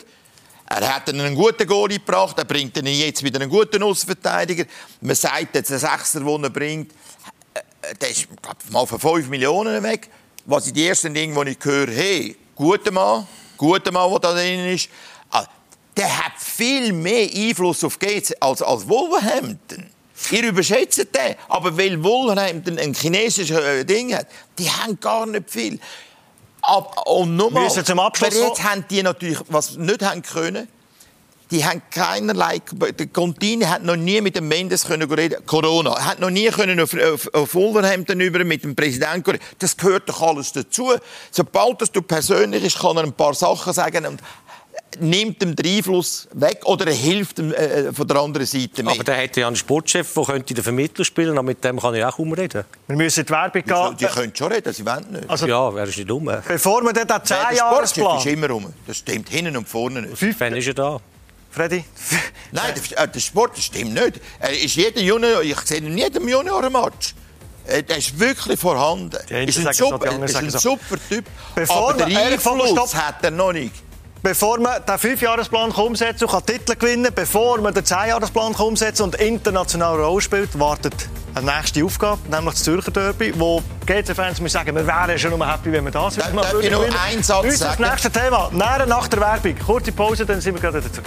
B: Er hat einen guten Goal gebracht, er bringt ihn jetzt wieder einen guten Außenverteidiger. Man sagt jetzt, der Sechser, den er bringt, glaub, mal für 5 Millionen weg. Was ich die ersten Dinge, die ich höre, hey, guter Mann, guter Mann, der da drin ist, ah, der hat viel mehr Einfluss auf GC als, als Wolverhampton. Ihr überschätzt den. Aber weil Wolverhampton ein chinesisches äh, Ding hat, die haben gar nicht viel. Aber, und nochmal,
A: zum Abschluss
B: jetzt haben die natürlich, was nicht haben können, die haben keinerlei. Der Contini hat noch nie mit dem Mendes können reden. Corona hat noch nie können auf, auf, auf Wolverhampton über mit dem Präsidenten reden. Das gehört doch alles dazu. Sobald das du persönlich ist, kann er ein paar Sachen sagen und nimmt ihm den Einfluss weg oder er hilft ihm äh, von der anderen Seite
C: mit. Aber der hat ja einen Sportchef, der könnte den Vermittler spielen, aber mit dem kann ich auch kaum reden.
A: Wir müssen die Werbung
B: gehen. Die, die können schon reden, sie wollen nicht.
C: Also, ja, wer ist nicht dumm?
A: Bevor wir dann den 10 Jahresplan...
B: ist immer rum. Das stimmt hinten und vorne nicht.
C: Fünf ist er da?
A: Freddy?
B: Nein, der, Sport stimmt nicht. Er ist jeder Junior, ich sehe in jedem Junior-Match. Äh, der ist wirklich vorhanden. Ist ein, super, ist ein super Typ.
A: Bevor
B: aber der Einfluss hat er noch nicht
A: bevor man den Fünfjahresplan umsetzen und Titel gewinnen kann, bevor man den Zehnjahresplan umsetzen und international Rolle spielt, wartet eine nächste Aufgabe, nämlich das Zürcher Derby, wo GC-Fans sagen, wir wären schon nur happy, wenn wir das
B: würden. Darf ich noch einen Satz
A: Uns sagen? das nächste Thema, nach der Werbung. Kurze Pause, dann sind wir gerade wieder zurück.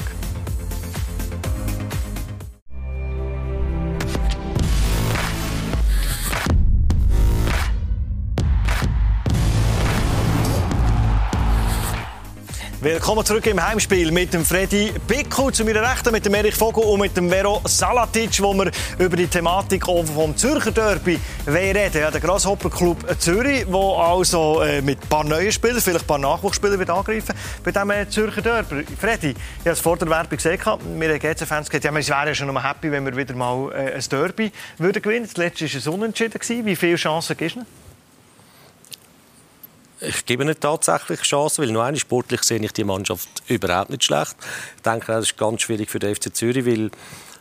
A: Willkommen zurück im Heimspiel mit dem Freddy Bickel zu meiner Rechten, mit dem Erich Vogel und mit dem Vero Salatic, wo wir über die Thematik vom Zürcher Derby reden. Ja, der Grasshopper Club Zürich, der also äh, mit ein paar neuen Spielern, vielleicht ein paar Nachwuchsspieler wird angreifen bei diesem äh, Zürcher Derby. Freddy, ich habe es vor der Werbung gesehen, wir GC-Fans gesagt, ja, wir wären schon noch happy, wenn wir wieder mal äh, ein Derby würden gewinnen. Das letzte war es unentschieden. Wie viele Chancen gibt es
C: ich gebe ihnen tatsächlich Chance, weil nur eine sportlich sehe ich die Mannschaft überhaupt nicht schlecht. Ich denke, das ist ganz schwierig für den FC Zürich, weil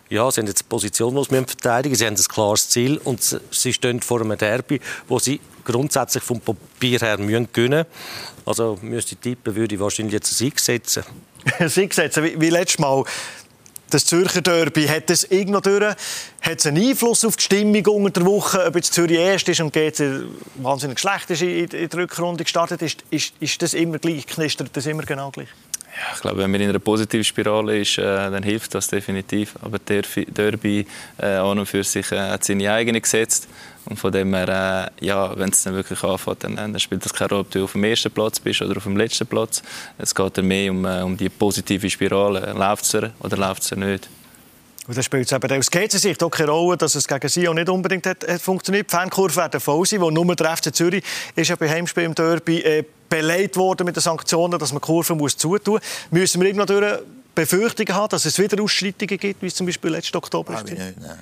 C: ja, sie haben jetzt eine Position, die sie verteidigen Sie haben ein klares Ziel und sie stehen vor einem Derby, wo sie grundsätzlich vom Papier her müssen gewinnen Also müsste ich tippen, würde ich wahrscheinlich jetzt einen Sieg setzen.
A: Sieg setzen, wie, wie letztes Mal das Zürcher Derby, hat es irgendwo durch, hat es einen Einfluss auf die Stimmung unter der Woche, ob jetzt Zürich erst ist und GC wahnsinnig schlecht ist in, in der Rückrunde gestartet ist, ist, ist das immer gleich, knistert das immer genau gleich?
D: Ja, ich glaube, wenn man in einer positiven Spirale ist, äh, dann hilft das definitiv. Aber der Derby äh, an und für sich äh, hat seine eigene gesetzt. Und von dem her, äh, ja, wenn es dann wirklich anfängt, dann, dann, spielt das keine Rolle, ob du auf dem ersten Platz bist oder auf dem letzten Platz. Es geht dann mehr um, äh, um die positive Spirale. Läuft es oder läuft es nicht?
A: Und dann spielt es eben aus GC-Sicht auch keine Rolle, dass es gegen Sion nicht unbedingt hat, hat funktioniert. Die Fankurve werden voll sein, wo nur der FC Zürich ist ja bei Heimspiel im Derby äh, beleidigt worden mit den Sanktionen, dass man die Kurve muss zutun muss. Müssen wir irgendwann durch Befürchtungen haben, dass es wieder Ausschreitungen gibt, wie es zum Beispiel letzten Oktober
B: ist? Nicht, nein.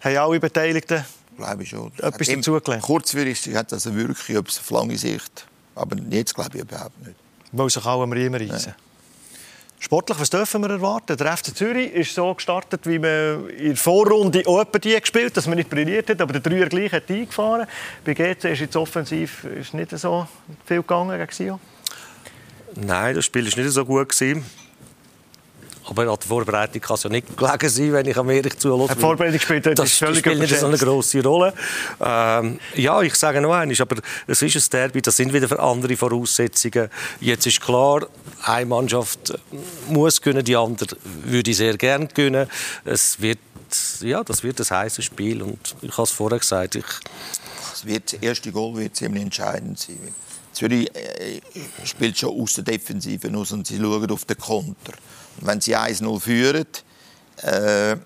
A: Haben alle Beteiligten
B: glaube ich schon.
A: Etwas dazugelernt?
B: Kurzfristig hat das eine Wirkung, ob es auf lange Sicht. Aber jetzt glaube ich überhaupt nicht.
A: Weil sich alle am Riemen reissen. Sportlich, was dürfen wir erwarten? Der FC Zürich ist so gestartet, wie man in der Vorrunde auch die gespielt dass man nicht brilliert hat, aber der Dreier gleich hat eingefahren. Bei GC ist jetzt offensiv ist nicht so viel gegangen gegen Sion.
C: Nein, das Spiel war nicht so gut. Gewesen. Aber an der Vorbereitung kann es ja nicht gelegen sein, wenn ich am ehrlich zuhöre.
A: Die Vorbereitung spielt das
C: völlig spielt nicht so eine grosse Rolle. Ähm, ja, ich sage noch eines, aber es ist ein Derby, das sind wieder andere Voraussetzungen. Jetzt ist klar, eine Mannschaft muss gewinnen, die andere würde ich sehr gerne gewinnen. Es wird, ja, das wird ein heißes Spiel und ich habe es vorher gesagt, ich
B: es wird, das erste Goal wird ziemlich entscheidend sein. Zürich äh, spielt schon aus der Defensive aus und sie schauen auf den Konter. Wenn sie 1-0 führen, äh,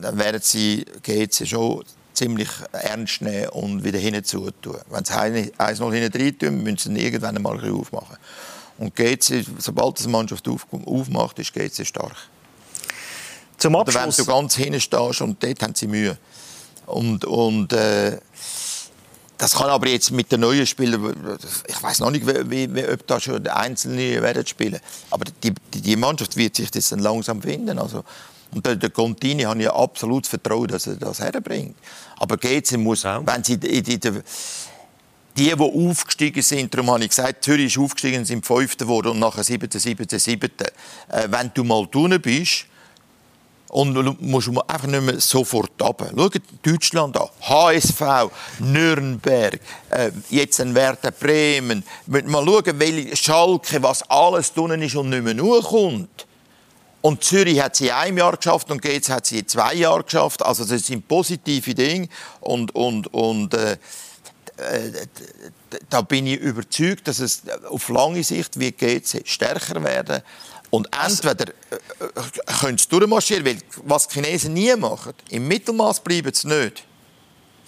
B: dann werden sie GC schon ziemlich ernst nehmen und wieder hinzu tun. Wenn sie 1-0 hinten tun, müssen sie irgendwann einmal aufmachen. Und GC, sobald die Mannschaft auf, aufmacht, ist GC stark.
A: Zum Abschluss.
B: Oder wenn du ganz hinten stehst und dort haben sie Mühe. Und, und äh, das kann aber jetzt mit den neuen Spielern, ich weiß noch nicht, wie, wie, ob da schon Einzelne werden spielen. Aber die, die, die, Mannschaft wird sich das dann langsam finden. Also, und der, der Contini habe ich absolut Vertrauen, dass er das herbringt. Aber GC muss, ja. wenn sie die, die, die, die, aufgestiegen sind, darum habe ich gesagt, Zürich ist aufgestiegen, sind Fünfter geworden und nachher Siebter, Siebter, Siebter. Äh, wenn du mal drinnen bist, und du musst einfach nicht mehr sofort runter. Schau Deutschland an. HSV, Nürnberg, äh, jetzt ein Werder Bremen. Mal schauen, welche Schalke, was alles drinnen ist und nicht mehr kommt. Und Zürich hat sie in einem Jahr geschafft und GZ hat sie in zwei Jahren geschafft. Also das sind positive Dinge. Und, und, und äh, äh da bin ich überzeugt, dass es auf lange Sicht wird GC stärker werden und entweder äh, äh, können sie durchmarschieren, weil was die Chinesen nie machen, im Mittelmaß bleiben sie nicht.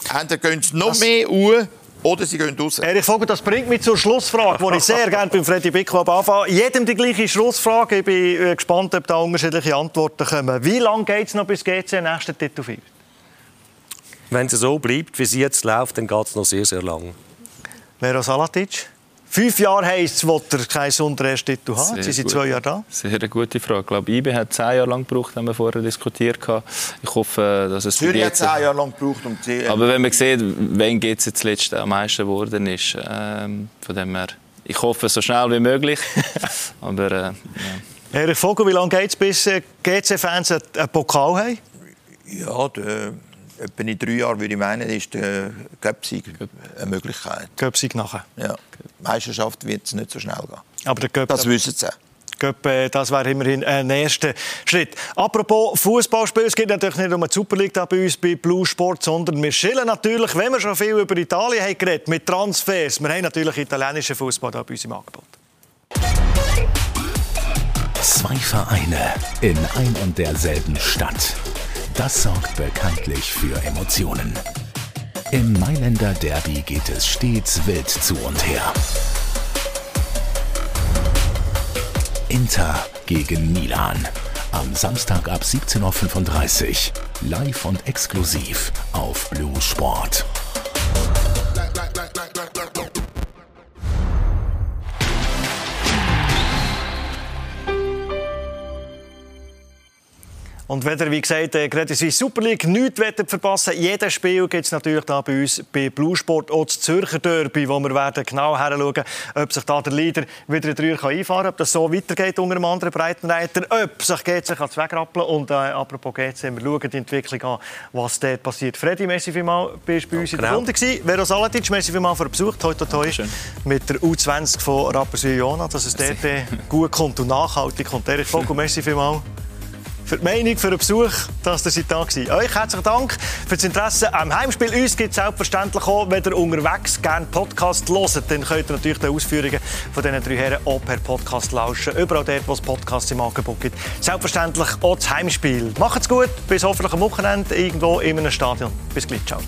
B: Entweder gehen sie noch das mehr uhr oder sie gehen raus.
A: Erich Vogel, das bringt mich zur Schlussfrage, die ich sehr gerne beim Freddy Bicklab anfange. Jedem die gleiche Schlussfrage. Ich bin äh, gespannt, ob da unterschiedliche Antworten kommen. Wie lange geht es noch bis GC nächsten Titel feiert?
C: Wenn es so bleibt, wie es jetzt läuft, dann geht es noch sehr, sehr lang.
A: Vero Salatic? Fünf Jahre heisst es, dass er keinen Sondererstitel hat. Sie sind zwei Jahre da.
D: Sehr eine gute Frage. Ich glaube, IBE hat zehn Jahre lang gebraucht, haben wir vorher diskutiert. Ich hoffe, dass es
B: Zürich hat zehn Jahre lang gebraucht. Um
D: die Aber wenn man sieht, wen geht es zuletzt am meisten geworden ist, ähm, von dem her, ich hoffe, so schnell wie möglich. Aber, äh, ja.
A: Erich Vogel, wie lange geht es, bis äh, GC-Fans einen Pokal haben?
B: Ja, der etwa in drei Jahren würde ich meinen, ist der Göpsig eine Möglichkeit.
A: Göpsig nachher?
B: Ja. Meisterschaft wird es nicht so schnell gehen.
A: Aber der Göp
B: das wissen sie
A: das wäre immerhin ein erster Schritt. Apropos Fußballspiel, es geht natürlich nicht um die Super League bei uns bei Blue Sport, sondern wir schillen natürlich, wenn wir schon viel über Italien haben geredet, mit Transfers. Wir haben natürlich italienischen Fußball bei uns im Angebot.
E: Zwei Vereine in ein und derselben Stadt. Das sorgt bekanntlich für Emotionen. Im Mailänder Derby geht es stets wild zu und her. Inter gegen Milan. Am Samstag ab 17.35 Uhr. Live und exklusiv auf Blue Sport.
A: Und wenn ihr, wie gesagt, äh, Credit Suisse Super League nichts verpassen jedes Spiel gibt es natürlich da bei uns bei Blue Sport auch das Zürcher Derby, wo wir werden genau hinschauen, ob sich da der Leader wieder in die einfahren kann, ob das so weitergeht unter einem anderen Breitenreiter, ob sich GC kann wegrappeln und äh, apropos GC, wir schauen die Entwicklung an, was dort passiert. Freddy, merci vielmals, bist bei uns ja, in der genau. Runde gewesen. Vero Salatic, merci vielmals für den Besuch, toi, toi, toi, mit der U20 von Rapperswil Jona, dass es dort äh, gut kommt und nachhaltig kommt. Erich Vogel, merci vielmals für die Meinung, für den Besuch, dass ihr da war. Euch herzlichen Dank für das Interesse am Heimspiel. Uns gibt es selbstverständlich auch, wenn ihr unterwegs gerne Podcast hört, dann könnt ihr natürlich die Ausführungen von diesen drei Herren auch per Podcast lauschen. Überall dort, wo es Podcasts im Angebot gibt. Selbstverständlich auch das Heimspiel. Macht's gut, bis hoffentlich am Wochenende irgendwo in einem Stadion. Bis gleich, ciao.